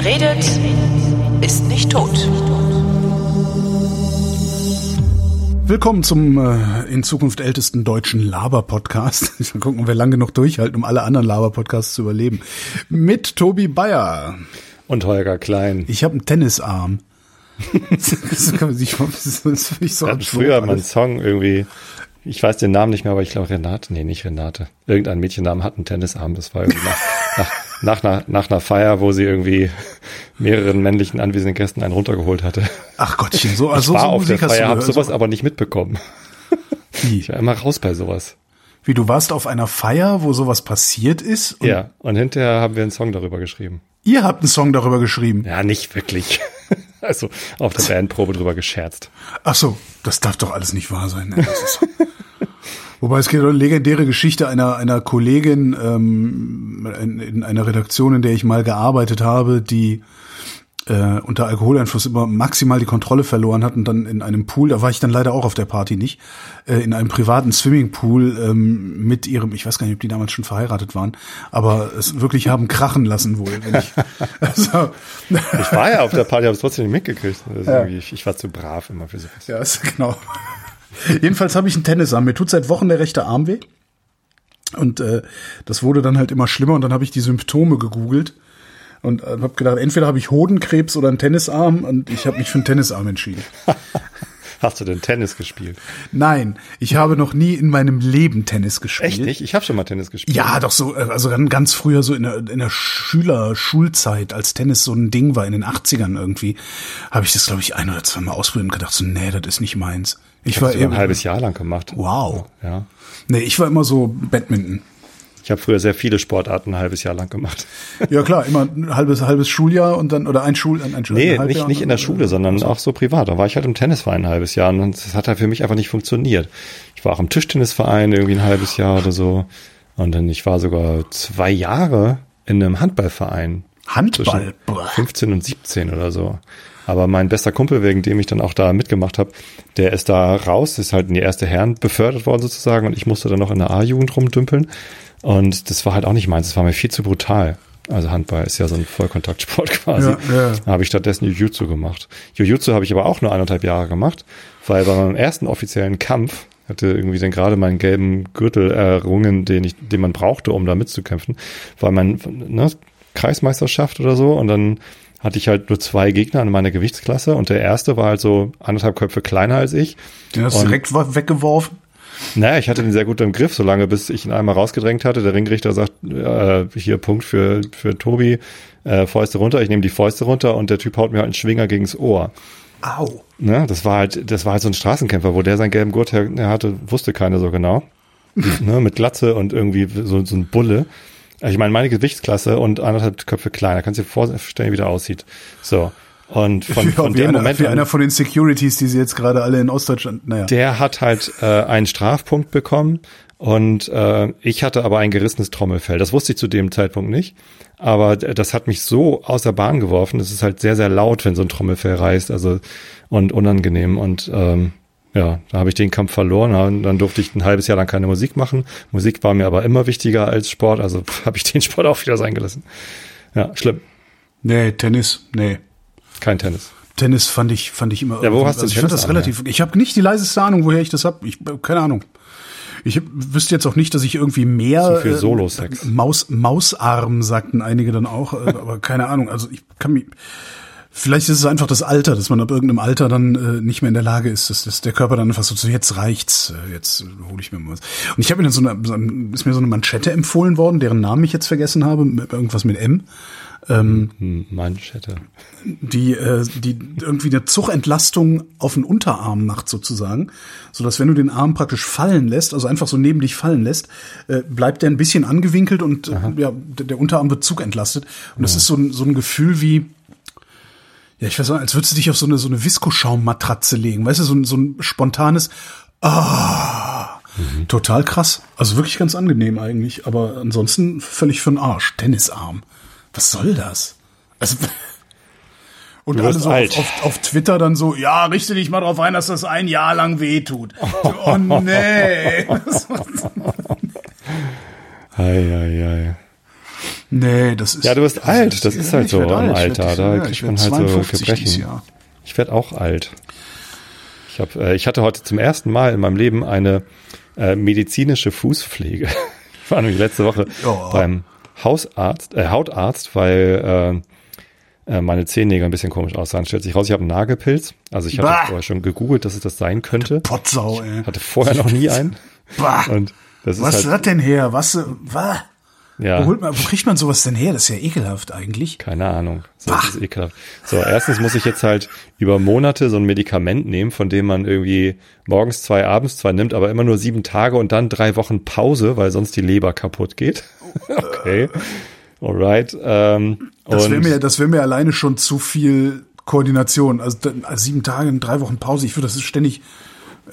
Wer redet, ist nicht tot. Willkommen zum äh, in Zukunft ältesten deutschen Laber-Podcast. Ich Mal gucken, ob wir lange genug durchhalten, um alle anderen Laber-Podcasts zu überleben. Mit Tobi Bayer. Und Holger Klein. Ich habe einen Tennisarm. das kann man sich das finde ich so Wir hatten früher mal einen Song irgendwie, ich weiß den Namen nicht mehr, aber ich glaube Renate, nee, nicht Renate. Irgendein Mädchennamen hat einen Tennisarm. Das war irgendwie nach, einer, nach einer Feier, wo sie irgendwie mehreren männlichen anwesenden Gästen einen runtergeholt hatte. Ach Gottchen, so, Ich also war so auf Musik der Feier, habe sowas so, aber nicht mitbekommen. wie? Ich war immer raus bei sowas. wie, du warst auf einer Feier, wo sowas passiert ist und Ja, und hinterher haben wir einen Song darüber geschrieben. ihr habt einen Song darüber geschrieben. Ja, nicht wirklich. Also auf der Bandprobe drüber gescherzt. Ach so, das darf doch alles nicht wahr sein. Ne? Wobei es geht um eine legendäre Geschichte einer einer Kollegin ähm, in, in einer Redaktion, in der ich mal gearbeitet habe, die äh, unter Alkoholeinfluss immer maximal die Kontrolle verloren hat und dann in einem Pool, da war ich dann leider auch auf der Party nicht, äh, in einem privaten Swimmingpool ähm, mit ihrem, ich weiß gar nicht, ob die damals schon verheiratet waren, aber es wirklich haben krachen lassen wohl. Ich, also, Ich war ja auf der Party, habe es trotzdem nicht mitgekriegt. Ist irgendwie, ich, ich war zu brav immer für sowas. Ja, ist, genau. Jedenfalls habe ich einen Tennisarm. Mir tut seit Wochen der rechte Arm weh. Und äh, das wurde dann halt immer schlimmer und dann habe ich die Symptome gegoogelt und äh, habe gedacht, entweder habe ich Hodenkrebs oder einen Tennisarm und ich habe mich für einen Tennisarm entschieden. Hast du denn Tennis gespielt? Nein, ich habe noch nie in meinem Leben Tennis gespielt. Echt nicht? Ich habe schon mal Tennis gespielt. Ja, doch so, äh, also dann ganz früher so in der, in der Schüler-Schulzeit, als Tennis so ein Ding war in den 80ern irgendwie, habe ich das, glaube ich, ein oder zwei Mal ausprobiert und gedacht so, nee, das ist nicht meins. Ich, Ich war habe ein eben, halbes Jahr lang gemacht. Wow. Ja. Nee, ich war immer so Badminton. Ich habe früher sehr viele Sportarten ein halbes Jahr lang gemacht. Ja klar, immer ein halbes halbes Schuljahr und dann oder ein Schul ein, ein Schul Nee, ein nicht, nicht in der Schule, sondern auch so privat. Da war ich halt im Tennisverein ein halbes Jahr und das hat halt für mich einfach nicht funktioniert. Ich war auch im Tischtennisverein irgendwie ein halbes Jahr oder so. Und dann, ich war sogar zwei Jahre in einem Handballverein. Handball. Zwischen Boah. 15 und 17 oder so. Aber mein bester Kumpel, wegen dem ich dann auch da mitgemacht habe, der ist da raus, ist halt in die erste Herren befördert worden sozusagen und ich musste dann noch in der A-Jugend rumdümpeln. Und das war halt auch nicht meins, das war mir viel zu brutal. Also Handball ist ja so ein Vollkontaktsport quasi. Ja, ja. Da habe ich stattdessen Jiu-Jitsu gemacht. Jiu-Jitsu habe ich aber auch nur eineinhalb Jahre gemacht, weil bei meinem ersten offiziellen Kampf hatte irgendwie dann gerade meinen gelben Gürtel errungen, den ich, den man brauchte, um da mitzukämpfen, war mein ne, Kreismeisterschaft oder so und dann hatte ich halt nur zwei Gegner in meiner Gewichtsklasse und der erste war halt so anderthalb Köpfe kleiner als ich. Den hast du direkt weggeworfen. Naja, ich hatte den sehr gut im Griff, solange bis ich ihn einmal rausgedrängt hatte. Der Ringrichter sagt, äh, hier Punkt für, für Tobi, äh, Fäuste runter, ich nehme die Fäuste runter und der Typ haut mir halt einen Schwinger gegens Ohr. Au. Ne? Das war halt, das war halt so ein Straßenkämpfer, wo der seinen gelben Gurt her hatte, wusste keiner so genau. ne? Mit Glatze und irgendwie so, so ein Bulle. Also Ich meine, meine Gewichtsklasse und anderthalb Köpfe kleiner. Kannst du dir vorstellen, wie der aussieht. So. Und von, Ja, von dem einer, Moment wie einer von den Securities, die sie jetzt gerade alle in Ostdeutschland, naja. der hat halt äh, einen Strafpunkt bekommen und äh, ich hatte aber ein gerissenes Trommelfell. Das wusste ich zu dem Zeitpunkt nicht, aber das hat mich so aus der Bahn geworfen. Es ist halt sehr, sehr laut, wenn so ein Trommelfell reißt, also und unangenehm und ähm, ja, da habe ich den Kampf verloren. Dann durfte ich ein halbes Jahr lang keine Musik machen. Musik war mir aber immer wichtiger als Sport, also habe ich den Sport auch wieder sein gelassen. Ja, schlimm. Nee, Tennis, nee. Kein Tennis. Tennis fand ich fand ich immer Ja, wo hast du also ich fand das relativ ich habe nicht die leiseste Ahnung, woher ich das hab. Ich keine Ahnung. Ich wüsste jetzt auch nicht, dass ich irgendwie mehr Zu viel äh, Solo-Sex. Maus Mausarm sagten einige dann auch, äh, aber keine Ahnung, also ich kann mich Vielleicht ist es einfach das Alter, dass man ab irgendeinem Alter dann äh, nicht mehr in der Lage ist, dass, dass der Körper dann einfach so, so jetzt reicht's, äh, jetzt hole ich mir mal was. Und ich habe mir dann so eine, ist mir so eine Manschette empfohlen worden, deren Namen ich jetzt vergessen habe, irgendwas mit M. Hm, Manschette. die, äh, die irgendwie eine Zugentlastung auf den Unterarm macht sozusagen, so dass wenn du den Arm praktisch fallen lässt, also einfach so neben dich fallen lässt, äh, bleibt der ein bisschen angewinkelt und äh, ja, der, der Unterarm wird zugentlastet und das ist so ein, so ein Gefühl wie ja, ich weiß nicht, als würdest du dich auf so eine so eine Viskoschaummatratze legen, weißt du, so ein, so ein spontanes Ah, total krass. Also wirklich ganz angenehm eigentlich, aber ansonsten völlig für den Arsch. Tennisarm. Was soll das? Also Und alle so auf, auf, auf Twitter dann so, ja, richte dich mal drauf ein, dass das ein Jahr lang wehtut. So, Oh nee. Ei, ei, ei. Nee, das ist. Ja, du bist alt, das ja, ist halt ich so im alt. Ich Alter. werd- Da ja, kriegt ich man halt so 52 dieses Gebrechen. Ich werde auch alt. Ich, hab, äh, ich hatte heute zum ersten Mal in meinem Leben eine äh, medizinische Fußpflege. Ich war nämlich letzte Woche Ja. beim Hausarzt, äh, Hautarzt, weil äh, äh, meine Zehennägel ein bisschen komisch aussahen. Stellt sich raus, ich habe einen Nagelpilz. Also ich hatte Bah. vorher schon gegoogelt, dass es das sein könnte. Potsau, ey. Hatte vorher noch nie einen. Bah. Und das ist Was ist halt, das denn her? Was? Was? Ja. Wo, holt man, wo kriegt man sowas denn her? Das ist ja ekelhaft eigentlich. Keine Ahnung. So, das ist ekelhaft. So, erstens muss ich jetzt halt über Monate so ein Medikament nehmen, von dem man irgendwie morgens zwei, abends zwei nimmt, aber immer nur sieben Tage und dann drei Wochen Pause, weil sonst die Leber kaputt geht. okay. Alright. Ähm, Das und wäre mir, das wäre mir alleine schon zu viel Koordination. Also, also sieben Tage, drei Wochen Pause. Ich würde das ständig.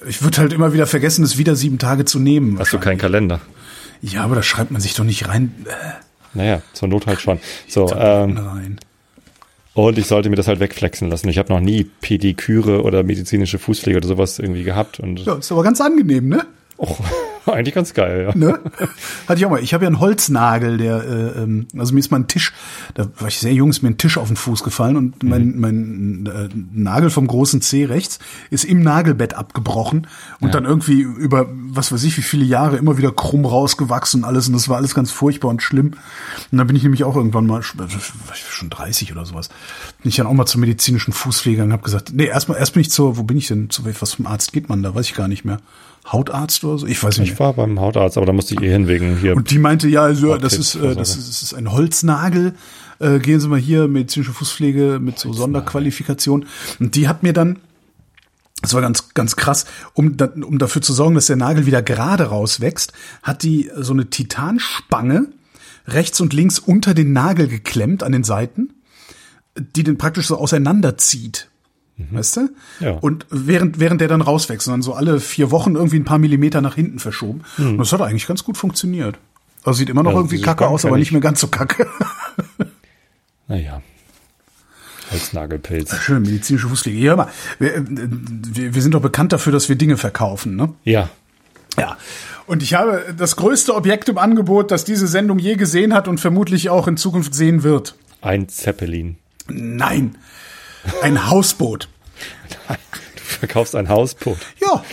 Ich würde halt immer wieder vergessen, es wieder sieben Tage zu nehmen. hast du keinen Kalender? Ja, aber da schreibt man sich doch nicht rein. Naja, zur Not halt schon. So, ähm, rein. und ich sollte mir das halt wegflexen lassen. Ich habe noch nie Pediküre oder medizinische Fußpflege oder sowas irgendwie gehabt und Ja, ist aber ganz angenehm, ne? Oh, eigentlich ganz geil, ja. ne? Hatte ich auch mal. Ich habe ja einen Holznagel, der, äh, ähm, also mir ist mal ein Tisch, da war ich sehr jung, ist mir ein Tisch auf den Fuß gefallen und mein, mein äh, Nagel vom großen C rechts ist im Nagelbett abgebrochen und dann irgendwie über, was weiß ich, wie viele Jahre immer wieder krumm rausgewachsen und alles und das war alles ganz furchtbar und schlimm. Und dann bin ich nämlich auch irgendwann mal, war ich schon 30 oder sowas, bin ich dann auch mal zum medizinischen Fußpfleger und habe gesagt, nee, erstmal, erst bin ich zur, wo bin ich denn, zu was vom Arzt geht man da, weiß ich gar nicht mehr. Hautarzt oder so? Ich weiß nicht. Ich war beim Hautarzt, aber da musste ich eh hin wegen hier. Und die meinte, ja, also, ja, das ist, äh, das ist, das ist ein Holznagel. Äh, gehen Sie mal hier, medizinische Fußpflege mit so Sonderqualifikation. Und die hat mir dann, das war ganz, ganz krass, um, um dafür zu sorgen, dass der Nagel wieder gerade rauswächst, hat die so eine Titanspange rechts und links unter den Nagel geklemmt an den Seiten, die den praktisch so auseinanderzieht. Weißt du? Mhm. Ja. Und während, während der dann rauswächst, und dann so alle vier Wochen irgendwie ein paar Millimeter nach hinten verschoben. Und das hat eigentlich ganz gut funktioniert. Also sieht immer noch Ja, irgendwie diese kacke aus, aber nicht ich. mehr ganz so kacke. Naja. Holznagelpilz. Schön, medizinische Fußpflege. Ja, mal, wir, äh, wir, wir sind doch bekannt dafür, dass wir Dinge verkaufen, ne? Ja. Ja. Und ich habe das größte Objekt im Angebot, das diese Sendung je gesehen hat und vermutlich auch in Zukunft sehen wird. Ein Zeppelin. Nein. Ein Hausboot. Du verkaufst ein Hausboot. Ja.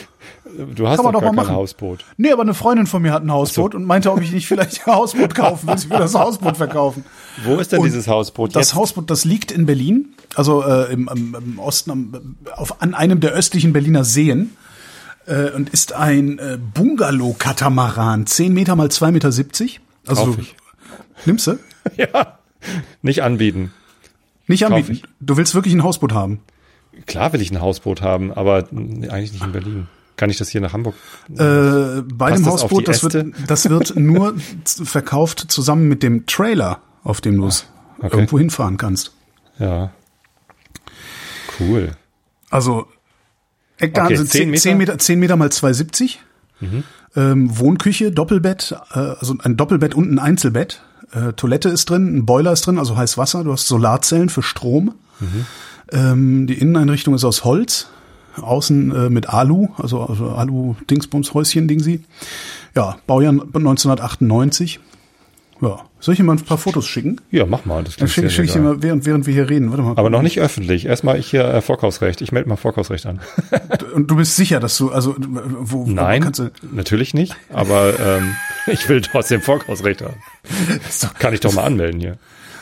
Du hast doch doch gar mal kein. Hausboot. Nee, aber eine Freundin von mir hat ein Hausboot und meinte, ob ich nicht vielleicht ein Hausboot kaufen will. Sie will das Hausboot verkaufen. Wo ist denn Und dieses Hausboot Das jetzt? Hausboot, das liegt in Berlin, also äh, im, im, Osten, am, auf, an einem der östlichen Berliner Seen äh, und ist ein äh, Bungalow-Katamaran, 10 Meter mal 2,70 Meter. Also Kauf ich. nimmst du? ja. Nicht anbieten. Nicht anbieten. Du willst wirklich ein Hausboot haben. Klar will ich ein Hausboot haben, aber eigentlich nicht in Berlin. Kann ich das hier nach Hamburg? Äh, bei Passt dem das Hausboot, das wird, das wird nur verkauft zusammen mit dem Trailer, auf dem du es Ah, okay. irgendwo hinfahren kannst. Ja. Cool. Also Eckdaten Okay, sind 10 10 Meter? 10 Meter, 10 Meter mal 2,70. Ähm, Wohnküche, Doppelbett, äh, also ein Doppelbett und ein Einzelbett. Äh, Toilette ist drin, ein Boiler ist drin, also heiß Wasser. Du hast Solarzellen für Strom. Ähm, die Inneneinrichtung ist aus Holz. Außen äh, mit Alu, also, also Alu-Dingsbums-Häuschen, Ding sie. Ja, Baujahr 1998. Ja, soll ich dir mal ein paar Fotos schicken? Ja, mach mal. Das Dann schicke schick ich dir mal, während, während wir hier reden. Warte mal. Aber noch nicht öffentlich. Erstmal ich hier äh, Vorkaufsrecht. Ich melde mal Vorkaufsrecht an. Und du bist sicher, dass du, also, wo, wo Nein, kannst du, natürlich nicht. Aber ähm, ich will trotzdem Vorkaufsrecht haben. doch, Kann ich doch mal anmelden hier.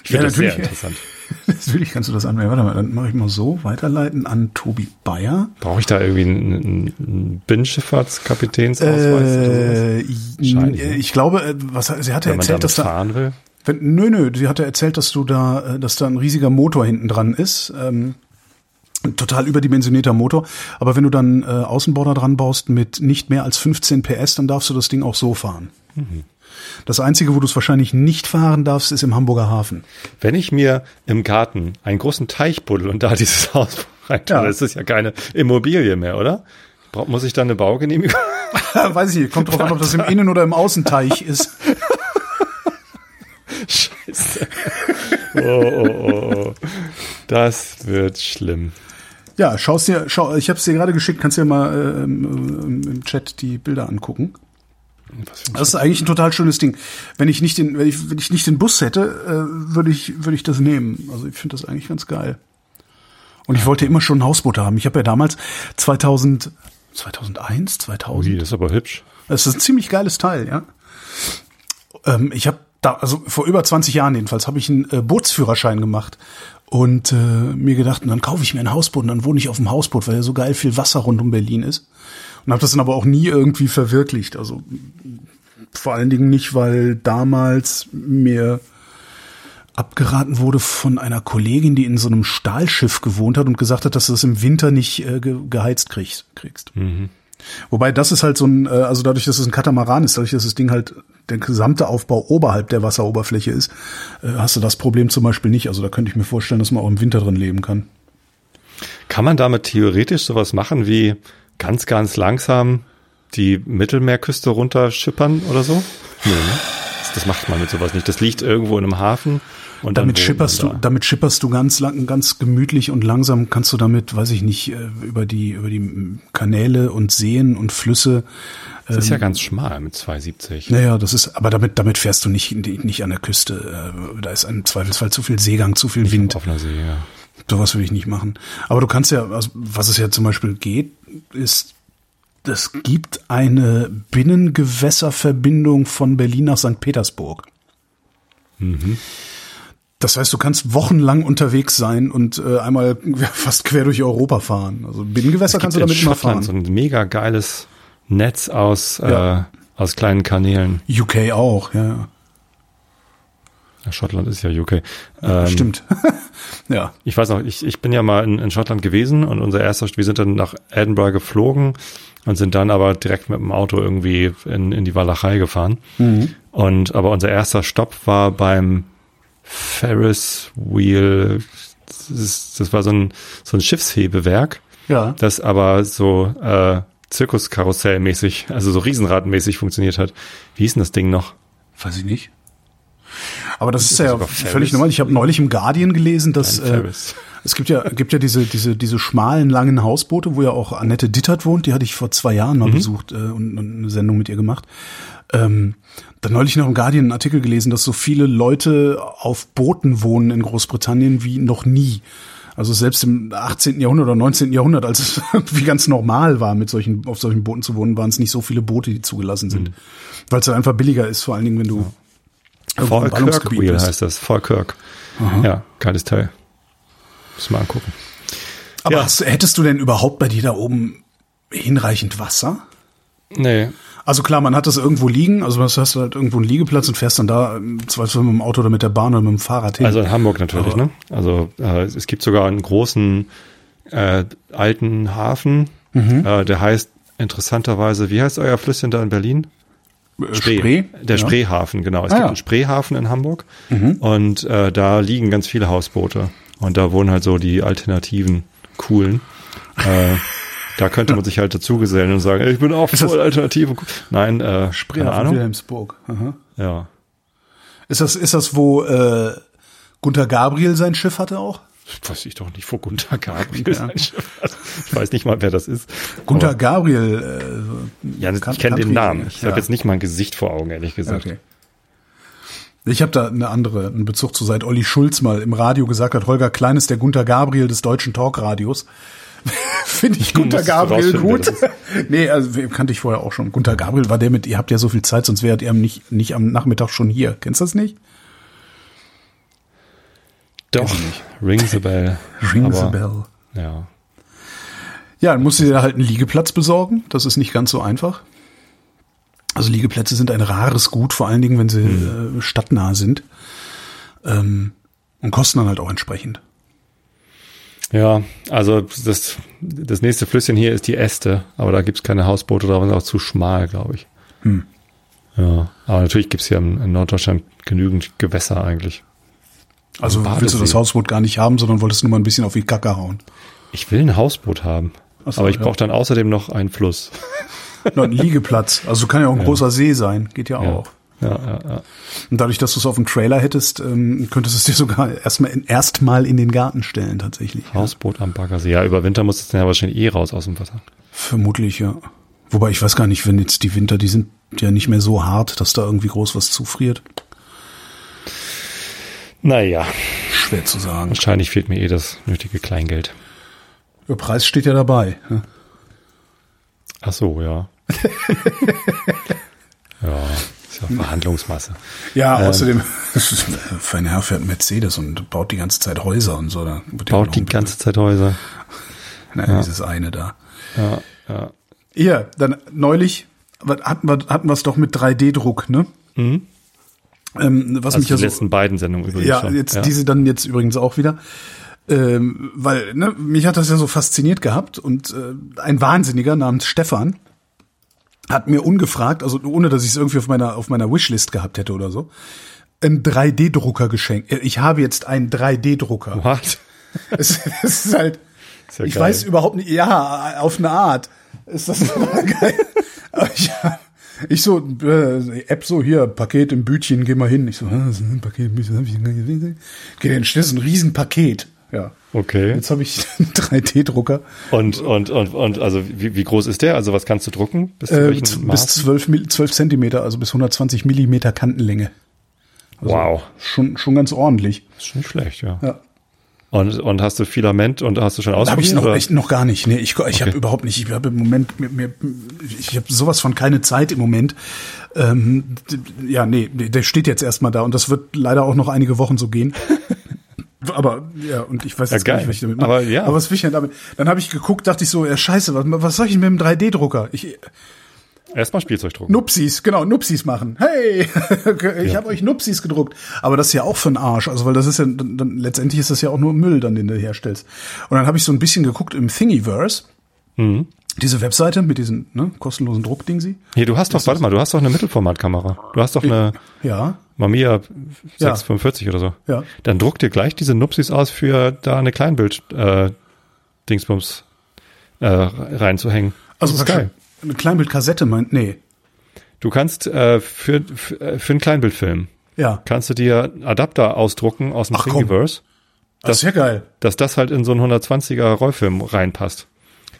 Ich Ja, finde das sehr interessant. Natürlich kannst du das anmelden. Warte mal, dann mache ich mal so, weiterleiten an Tobi Bayer. Brauche ich da irgendwie einen, einen Binnenschifffahrtskapitänsausweis? Äh, äh, ich glaube, äh, was sie hatte Wenn erzählt, dass da will? wenn, nö nö, sie hatte erzählt, dass du da äh, dass da ein riesiger Motor hinten dran ist. Ähm, ein total überdimensionierter Motor, aber wenn du dann äh, Außenborder dran baust mit nicht mehr als 15 PS, dann darfst du das Ding auch so fahren. Mhm. Das einzige, wo du es wahrscheinlich nicht fahren darfst, ist im Hamburger Hafen. Wenn ich mir im Garten einen großen Teich buddel und da dieses Haus reintue, Ja. ist das ja keine Immobilie mehr, oder? Muss ich dann eine Baugenehmigung? Weiß ich nicht, kommt drauf an, ob das im Innen- oder im Außenteich ist. Scheiße. Oh, oh, oh, oh. Das wird schlimm. Ja, schaust dir, schau, ich habe es dir gerade geschickt, kannst dir mal ähm, im Chat die Bilder angucken. Das ist eigentlich ein total schönes Ding. Wenn ich nicht den, wenn ich, wenn ich nicht den Bus hätte, äh, würde ich, würde ich das nehmen. Also ich finde das eigentlich ganz geil. Und ich wollte immer schon ein Hausboot haben. Ich habe ja damals 2000, 2001, 2000. Ui, das ist aber hübsch. Das ist ein ziemlich geiles Teil, ja. Ähm, ich habe da, also vor über 20 Jahren jedenfalls, habe ich einen äh, Bootsführerschein gemacht und äh, mir gedacht, dann kaufe ich mir ein Hausboot und dann wohne ich auf dem Hausboot, weil ja so geil viel Wasser rund um Berlin ist. Und habe das dann aber auch nie irgendwie verwirklicht. Also vor allen Dingen nicht, weil damals mir abgeraten wurde von einer Kollegin, die in so einem Stahlschiff gewohnt hat und gesagt hat, dass du das im Winter nicht äh, ge geheizt kriegst. kriegst. Wobei das ist halt so ein, äh, also dadurch, dass es ein Katamaran ist, dadurch, dass das Ding halt der gesamte Aufbau oberhalb der Wasseroberfläche ist, äh, hast du das Problem zum Beispiel nicht. Also da könnte ich mir vorstellen, dass man auch im Winter drin leben kann. Kann man damit theoretisch sowas machen wie ganz, ganz langsam die Mittelmeerküste runterschippern oder so? Nee, ne? Das, das macht man mit sowas nicht. Das liegt irgendwo in einem Hafen und Damit schipperst du, da. damit schipperst du ganz lang, ganz gemütlich und langsam kannst du damit, weiß ich nicht, äh, über die, über die Kanäle und Seen und Flüsse. Das ist ja ganz schmal mit 270. Naja, das ist, aber damit, damit fährst du nicht, nicht an der Küste. Äh, Da ist im Zweifelsfall zu viel Seegang, zu viel Wind. Auf einer See, ja. Sowas würde ich nicht machen. Aber du kannst ja, also was es ja zum Beispiel geht, ist, es gibt eine Binnengewässerverbindung von Berlin nach St. Petersburg. Das heißt, du kannst wochenlang unterwegs sein und äh, einmal fast quer durch Europa fahren. Also Binnengewässer kannst du damit immer Schottland so fahren. ein mega geiles Netz aus, Ja. äh, aus kleinen Kanälen. UK auch. Ja, Schottland ist ja UK. Ähm, Stimmt. ja. Ich weiß noch, ich, ich bin ja mal in, in Schottland gewesen und unser erster, wir sind dann nach Edinburgh geflogen und sind dann aber direkt mit dem Auto irgendwie in, in die Walachei gefahren. Mhm. Und aber unser erster Stopp war beim Ferris Wheel. Das, ist, das war so ein, so ein Schiffshebewerk, Ja. das aber so äh, Zirkuskarussellmäßig, also so Riesenradmäßig funktioniert hat. Wie hieß denn das Ding noch? Weiß ich nicht. Aber das ist, das ja sogar völlig normal. Ich habe neulich im Guardian gelesen, dass äh, es gibt ja gibt ja diese diese diese schmalen langen Hausboote, wo ja auch Annette Dittert wohnt. Die hatte ich vor zwei Jahren mal Mhm. besucht äh, und, und eine Sendung mit ihr gemacht. Ähm, dann neulich noch im Guardian einen Artikel gelesen, dass so viele Leute auf Booten wohnen in Großbritannien wie noch nie. Also selbst im 18. Jahrhundert oder 19. Jahrhundert, als es irgendwie ganz normal war, mit solchen, auf solchen Booten zu wohnen, waren es nicht so viele Boote, die zugelassen Mhm. sind. Weil es halt einfach billiger ist, vor allen Dingen, wenn du im Falkirk Wheel bist. heißt das. Falkirk. Ja, geiles Teil. Muss mal angucken. Aber Ja. hast, hättest du denn überhaupt bei dir da oben hinreichend Wasser? Nee, Also klar, man hat das irgendwo liegen, also du hast halt irgendwo einen Liegeplatz und fährst dann da im Zweifel mit dem Auto oder mit der Bahn oder mit dem Fahrrad hin. Also in Hamburg natürlich, Aber- ne? Also äh, es gibt sogar einen großen äh, alten Hafen, Mhm. äh, der heißt interessanterweise, wie heißt euer Flüsschen da in Berlin? Äh, Spree? Der Ja. Spreehafen, genau. Es Ah, gibt ja. Mhm. einen Spreehafen in Hamburg und äh, da liegen ganz viele Hausboote und da wohnen halt so die alternativen coolen. Äh, da könnte man sich halt dazugesellen und sagen, ich bin auch das- voll alternativ. und cool. Nein, äh, Spree Ahnung. Wilhelmsburg. Aha. Ja. Ist das, ist das, wo äh, Gunther Gabriel sein Schiff hatte auch? Weiß ich doch nicht, wo Gunther Gabriel Ja. Ich weiß nicht mal, wer das ist. Gunther Gabriel. Äh, Ja, ich kenne den Namen. Ich habe ja. jetzt nicht mein Gesicht vor Augen, ehrlich gesagt. Okay. Ich habe da eine andere, einen Bezug zu, seit Olli Schulz mal im Radio gesagt hat, Holger Klein ist der Gunther Gabriel des deutschen Talkradios. Finde ich Gunther du Gabriel gut. nee, also kannte ich vorher auch schon. Gunther Gabriel war der mit, ihr habt ja so viel Zeit, sonst wärt ihr nicht, nicht am Nachmittag schon hier. Kennst du das nicht? Doch, Ring the Bell. Ring the Aber, bell. Ja. Ja, dann musst du dir halt einen Liegeplatz besorgen. Das ist nicht ganz so einfach. Also Liegeplätze sind ein rares Gut, vor allen Dingen, wenn sie äh, stadtnah sind. Ähm, und kosten dann halt auch entsprechend. Ja, also das, das nächste Flüsschen hier ist die Äste, aber da gibt's keine Hausboote drauf, ist auch zu schmal, glaube ich. Hm. Ja, aber natürlich gibt's hier in, in Norddeutschland genügend Gewässer eigentlich. Also willst du das Hausboot gar nicht haben, sondern wolltest nur mal ein bisschen auf die Kacke hauen. Ich will ein Hausboot haben, so, aber ich ja. brauche dann außerdem noch einen Fluss. Noch ein Liegeplatz. Also kann ja auch ein großer See sein. Geht ja Ja. auch. Ja, ja, ja. Und dadurch, dass du es auf dem Trailer hättest, ähm, könntest du es dir sogar erstmal in, erstmal in den Garten stellen, tatsächlich. Hausboot am Baggersee. Ja, über Winter muss es dann ja wahrscheinlich eh raus aus dem Wasser. Vermutlich, ja. Wobei ich weiß gar nicht, wenn jetzt die Winter, die sind ja nicht mehr so hart, dass da irgendwie groß was zufriert. Naja, Schwer zu sagen. wahrscheinlich fehlt mir eh das nötige Kleingeld. Der Preis steht ja dabei. ne? Ach so, ja. ja, ist ja Verhandlungsmasse. Ja, Ähm. außerdem, fein Herr fährt Mercedes und baut die ganze Zeit Häuser und so. Da Baut die ein- ganze Zeit Häuser. Nein, dieses eine da. Ja, ja. Ja, dann neulich hatten wir hatten wir es doch mit 3D-Druck, ne? Ähm, was. Also mich die ja so, letzten beiden Sendungen übrigens ja, schon. jetzt ja. diese dann jetzt übrigens auch wieder. Ähm, weil ne, mich hat das ja so fasziniert gehabt und äh, ein Wahnsinniger namens Stefan hat mir ungefragt, also ohne dass ich es irgendwie auf meiner auf meiner Wishlist gehabt hätte oder so, einen 3D-Drucker geschenkt. Äh, Ich habe jetzt einen 3D-Drucker. What? Es, es ist halt, Ist ja ich geil. weiß überhaupt nicht, ja, auf eine Art ist das geil. Aber ich, ich so, äh, App so, hier, Paket im Bütchen, geh mal hin. Ich so, ah, das ist ein Paket im Bütchen, hab ich gar nicht gesehen. Geh dann so ein Riesenpaket. Ja. Okay. Jetzt habe ich einen 3D-Drucker. Und, und, und, und, also wie, wie groß ist der? Also was kannst du drucken? Bis Äh, bis Maß? 12, Mil- 12 Zentimeter, also bis 120 Millimeter Kantenlänge. wow. Schon, schon ganz ordentlich. Ist schon nicht schlecht, ja. Ja. Und, und hast du Filament und hast du schon Habe ich ausprobiert? noch, oder? echt noch gar nicht. Nee, ich, ich Okay. habe überhaupt nicht. Ich habe im Moment, mir, mir, ich habe sowas von keine Zeit im Moment. Ähm, ja, nee, der steht jetzt erstmal da und das wird leider auch noch einige Wochen so gehen. Aber ja, und ich weiß Ja, jetzt gar geil. nicht, was ich damit mache. Aber ja. Aber was will ich denn damit? Dann habe ich geguckt, dachte ich so, ja scheiße, was, was soll ich mit dem 3D-Drucker? Ich, Erstmal Spielzeug drucken. Nupsis, genau, Nupsis machen. Hey, ich habe euch Nupsis gedruckt. Aber das ist ja auch für den Arsch. Also, weil das ist ja, dann, dann, letztendlich ist das ja auch nur Müll, dann, den du herstellst. Und dann habe ich so ein bisschen geguckt im Thingiverse. Mhm. Diese Webseite mit diesen ne, kostenlosen Druckdingsi. Hier, du hast doch, warte mal, du hast doch eine Mittelformatkamera. Du hast doch eine Ja, Mamiya 645 oder so. Ja. Dann druck dir gleich diese Nupsis aus, für da eine Kleinbild äh, Dingsbums äh, reinzuhängen. also ist praktisch geil. Eine Kleinbildkassette meint, nee. Du kannst äh, für, für, äh, für einen Kleinbildfilm Ja, kannst du dir Adapter ausdrucken aus dem Ach. Thingiverse, das ist ja geil. dass das halt in so einen 120er Rollfilm reinpasst.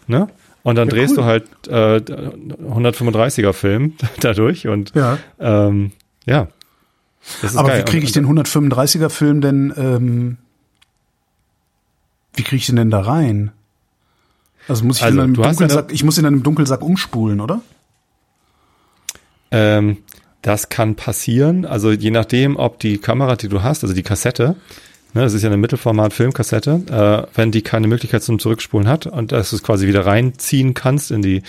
Ne? Und dann Ja, drehst cool. du halt äh, 135er Film dadurch und Ja. ähm, ja. Aber geil. wie kriege ich den 135er Film denn, ähm, wie kriege ich den denn da rein? Also muss ich Also, in einem Dunkelsack, ich muss in einem Dunkelsack umspulen, oder? Ähm, das kann passieren. Also je nachdem, ob die Kamera, die du hast, also die Kassette, ne, das ist ja eine Mittelformat-Filmkassette, äh, wenn die keine Möglichkeit zum Zurückspulen hat und dass du es quasi wieder reinziehen kannst in die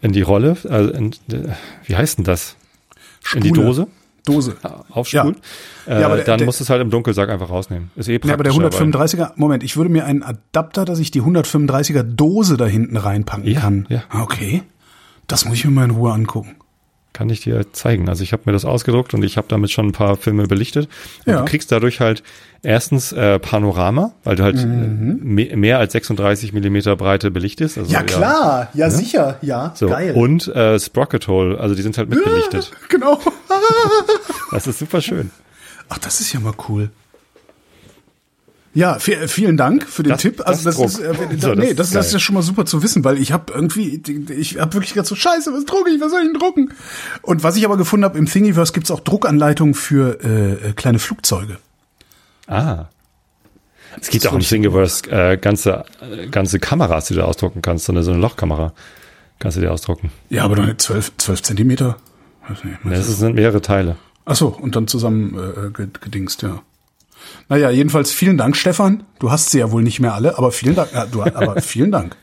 in die Rolle, also in, äh, wie heißt denn das? In die Spule. Dose Dose. aufspulen. Äh, Ja, aber der- dann der- musst du es halt im Dunkelsack einfach rausnehmen. Ist eh Ja, aber der praktischer, 135er, Moment, ich würde mir einen Adapter, dass ich die 135er Dose da hinten reinpacken Ja, kann. ja. Ah, Okay. Das muss ich mir mal in Ruhe angucken. kann ich dir zeigen. Also ich habe mir das ausgedruckt und ich habe damit schon ein paar Filme belichtet. Und Ja. du kriegst dadurch halt erstens äh, Panorama, weil du halt äh, me mehr als 36 Millimeter Breite belichtest. Also, ja, sicher, ja, So. Und äh, Sprocket Hole, also die sind halt mitbelichtet. Genau. Das ist super schön. Ach, das ist ja mal cool. Ja, vi- vielen Dank für den Das- Tipp. Also das das, ist, äh, So, nee, das das, ist ja schon mal super zu wissen, weil ich habe irgendwie, ich habe wirklich gedacht so Scheiße, was drucke ich, was soll ich denn drucken? Und was ich aber gefunden habe, im Thingiverse gibt's auch Druckanleitungen für äh, äh, kleine Flugzeuge. Ah. Es gibt auch im Thingiverse äh, ganze, äh, ganze Kameras, die du ausdrucken kannst. So eine, so eine Lochkamera kannst du dir ausdrucken. Ja, aber dann 12, 12 Zentimeter. Weiß nicht, Das sind mehrere Teile. Ach so, und dann zusammen äh, ge- gedingst, ja. Naja, jedenfalls vielen Dank, Stefan. Du hast sie ja wohl nicht mehr alle, aber vielen Dank. Ja, du, aber vielen Dank.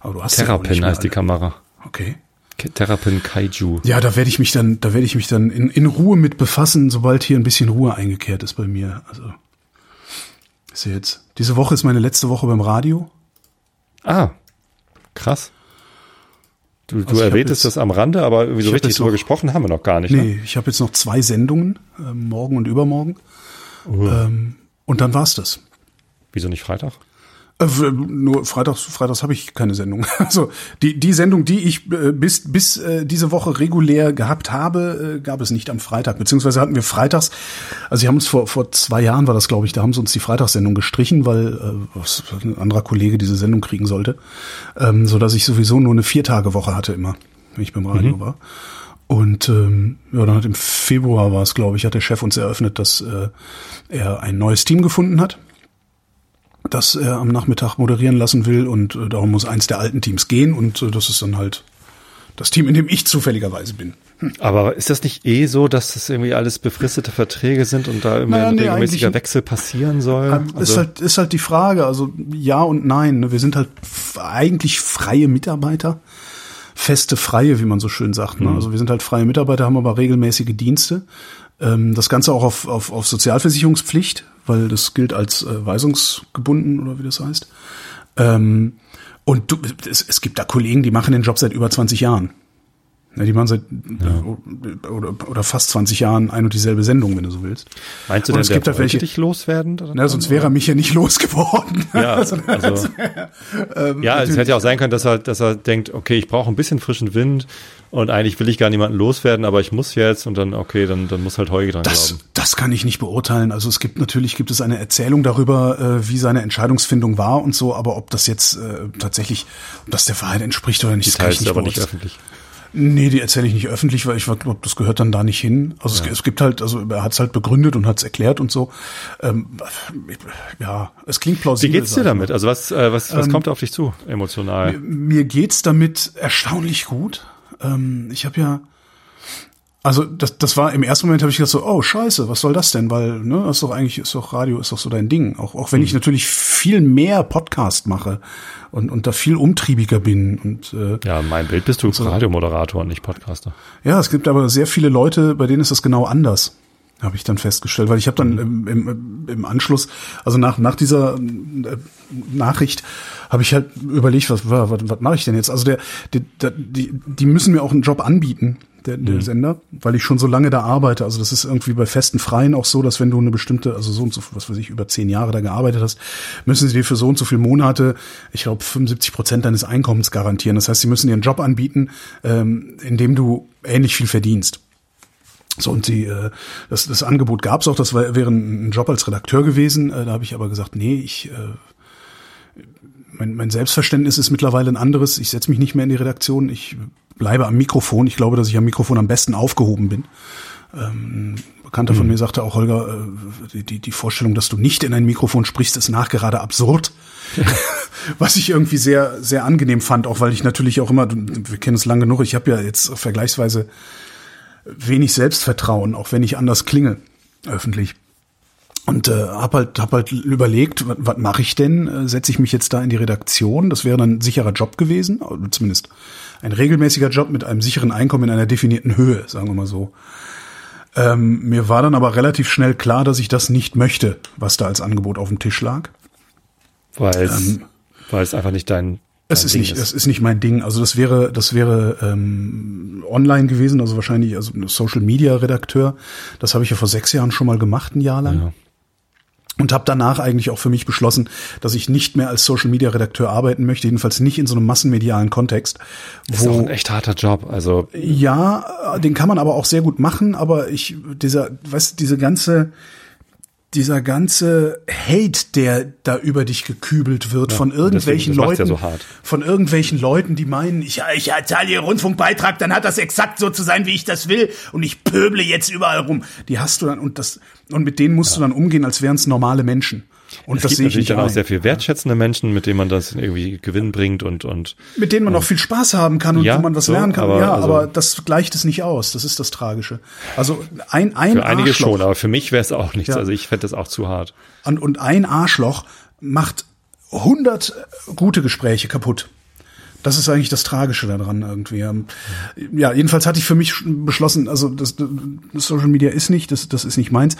Aber du hast sie ja Terrapin heißt die alle. Kamera. Okay. Terrapin Kaiju. Ja, da werde ich mich dann, da werde ich mich dann in, in Ruhe mit befassen, sobald hier ein bisschen Ruhe eingekehrt ist bei mir. Also ist ja jetzt. Diese Woche ist meine letzte Woche beim Radio. Ah, krass. Du, du Also hab erwähntest das am Rande, aber irgendwie so richtig drüber noch- gesprochen haben wir noch gar nicht. Ne? Nee, ich habe jetzt noch zwei Sendungen, äh, morgen und übermorgen. Ähm, und dann war's das. Wieso nicht Freitag? Äh, nur freitags, freitags habe ich keine Sendung. Also die die Sendung, die ich äh, bis bis äh, diese Woche regulär gehabt habe, äh, gab es nicht am Freitag. Beziehungsweise hatten wir freitags. Also sie haben uns vor vor zwei Jahren war das, glaube ich, da haben sie uns die Freitagssendung gestrichen, weil äh, ein anderer Kollege diese Sendung kriegen sollte, ähm, so dass ich sowieso nur eine vier Tage Woche hatte immer, wenn ich beim Radio war. Und ähm, ja, dann hat im Februar war es, glaube ich, hat der Chef uns eröffnet, dass äh, er ein neues Team gefunden hat, das er am Nachmittag moderieren lassen will und äh, darum muss eins der alten Teams gehen und äh, das ist dann halt das Team, in dem ich zufälligerweise bin. Hm. Aber ist das nicht eh so, dass das irgendwie alles befristete Verträge sind und da immer naja, ein nee, regelmäßiger Wechsel passieren soll? Ähm, also ist halt, ist halt die Frage, also ja und nein. Ne? Wir sind halt eigentlich freie Mitarbeiter feste Freie, wie man so schön sagt. Ne? Mhm. Also wir sind halt freie Mitarbeiter, haben aber regelmäßige Dienste. Ähm, das Ganze auch auf, auf, auf Sozialversicherungspflicht, weil das gilt als äh, weisungsgebunden oder wie das heißt. Ähm, und du, es, es gibt da Kollegen, die machen den Job seit über 20 Jahren. Ja, die machen seit ja. oder, oder fast 20 Jahren ein und dieselbe Sendung, wenn du so willst. Meinst du denn, es gibt der welche dich loswerden? Na, sonst wäre er mich ja nicht losgeworden. Ja, also, also ähm, ja, es hätte ja auch sein können, dass er, dass er denkt, okay, ich brauche ein bisschen frischen Wind und eigentlich will ich gar niemanden loswerden, aber ich muss jetzt und dann, okay, dann, dann muss halt Heuge dran das, glauben. Das kann ich nicht beurteilen. Also es gibt natürlich, gibt es eine Erzählung darüber, äh, wie seine Entscheidungsfindung war und so, aber ob das jetzt äh, tatsächlich, ob das der Wahrheit entspricht oder nicht, das kann ich nicht aber nicht öffentlich. Nee, die erzähle ich nicht öffentlich, weil ich glaube, das gehört dann da nicht hin. Also ja. es, es, gibt halt, also er hat es halt begründet und hat es erklärt und so. Ähm, ja, es klingt plausibel. Wie geht's dir damit? Also was, äh, was, was ähm, kommt auf dich zu emotional? Mir, mir geht's damit erstaunlich gut. Ähm, ich habe ja also das, das war im ersten Moment habe ich gedacht so, oh Scheiße, was soll das denn? Weil ne, das ist doch eigentlich ist doch Radio ist doch so dein Ding. Auch auch wenn mhm. ich natürlich viel mehr Podcast mache und und da viel umtriebiger bin und äh, ja, mein Bild bist du so. Radiomoderator und nicht Podcaster. Ja, es gibt aber sehr viele Leute, bei denen ist das genau anders habe ich dann festgestellt, weil ich habe dann im, im, im Anschluss, also nach nach dieser äh, Nachricht, habe ich halt überlegt, was was, was mache ich denn jetzt? Also der, die, die die müssen mir auch einen Job anbieten, der, der mhm. Sender, weil ich schon so lange da arbeite. Also das ist irgendwie bei festen Freien auch so, dass wenn du eine bestimmte, also so und so, was weiß ich, über zehn Jahre da gearbeitet hast, müssen sie dir für so und so viele Monate, ich glaube 75 Prozent deines Einkommens garantieren. Das heißt, sie müssen dir einen Job anbieten, ähm, in dem du ähnlich viel verdienst. So, und sie, äh, das, das Angebot gab es auch, das war, wäre ein Job als Redakteur gewesen. Äh, da habe ich aber gesagt, nee, ich äh, mein, mein Selbstverständnis ist mittlerweile ein anderes. Ich setze mich nicht mehr in die Redaktion. Ich bleibe am Mikrofon. Ich glaube, dass ich am Mikrofon am besten aufgehoben bin. Ähm, Bekannter mhm. von mir sagte auch, Holger, äh, die, die Vorstellung, dass du nicht in ein Mikrofon sprichst, ist nachgerade absurd. Was ich irgendwie sehr, sehr angenehm fand, auch weil ich natürlich auch immer, wir kennen es lange genug, ich habe ja jetzt vergleichsweise wenig Selbstvertrauen, auch wenn ich anders klinge, öffentlich. Und äh, habe halt, hab halt überlegt, was, mache ich denn? Äh, Setze ich mich jetzt da in die Redaktion? Das wäre dann ein sicherer Job gewesen, zumindest ein regelmäßiger Job mit einem sicheren Einkommen in einer definierten Höhe, sagen wir mal so. Ähm, mir war dann aber relativ schnell klar, dass ich das nicht möchte, was da als Angebot auf dem Tisch lag. Weil es, ähm, weil es einfach nicht dein, dein es ist Ding nicht, ist. es ist nicht mein Ding. Also das wäre, das wäre ähm, online gewesen, also wahrscheinlich also Social Media Redakteur. Das habe ich ja vor sechs Jahren schon mal gemacht, ein Jahr lang. Ja und habe danach eigentlich auch für mich beschlossen, dass ich nicht mehr als Social Media Redakteur arbeiten möchte, jedenfalls nicht in so einem massenmedialen Kontext. Das wo, ist auch ein echt harter Job, also ja, den kann man aber auch sehr gut machen, aber ich dieser, weißt diese ganze dieser ganze Hate, der da über dich gekübelt wird ja, von irgendwelchen Leuten, ja so von irgendwelchen Leuten, die meinen, ich, ich zahle hier Rundfunkbeitrag, dann hat das exakt so zu sein, wie ich das will, und ich pöble jetzt überall rum. Die hast du dann und das und mit denen musst ja. du dann umgehen, als wären es normale Menschen. Und es das gibt natürlich dann auch sehr viel wertschätzende Menschen, mit denen man das irgendwie Gewinn bringt und und mit denen man und, auch viel Spaß haben kann und ja, wo man was so, lernen kann. Aber, ja, also, aber das gleicht es nicht aus. Das ist das Tragische. Also ein ein für einige Arschloch, schon, aber für mich wäre es auch nichts. Ja. Also ich fände das auch zu hart. Und, und ein Arschloch macht 100 gute Gespräche kaputt. Das ist eigentlich das Tragische daran irgendwie. Ähm, ja, jedenfalls hatte ich für mich beschlossen, also das, das Social Media ist nicht, das, das ist nicht meins.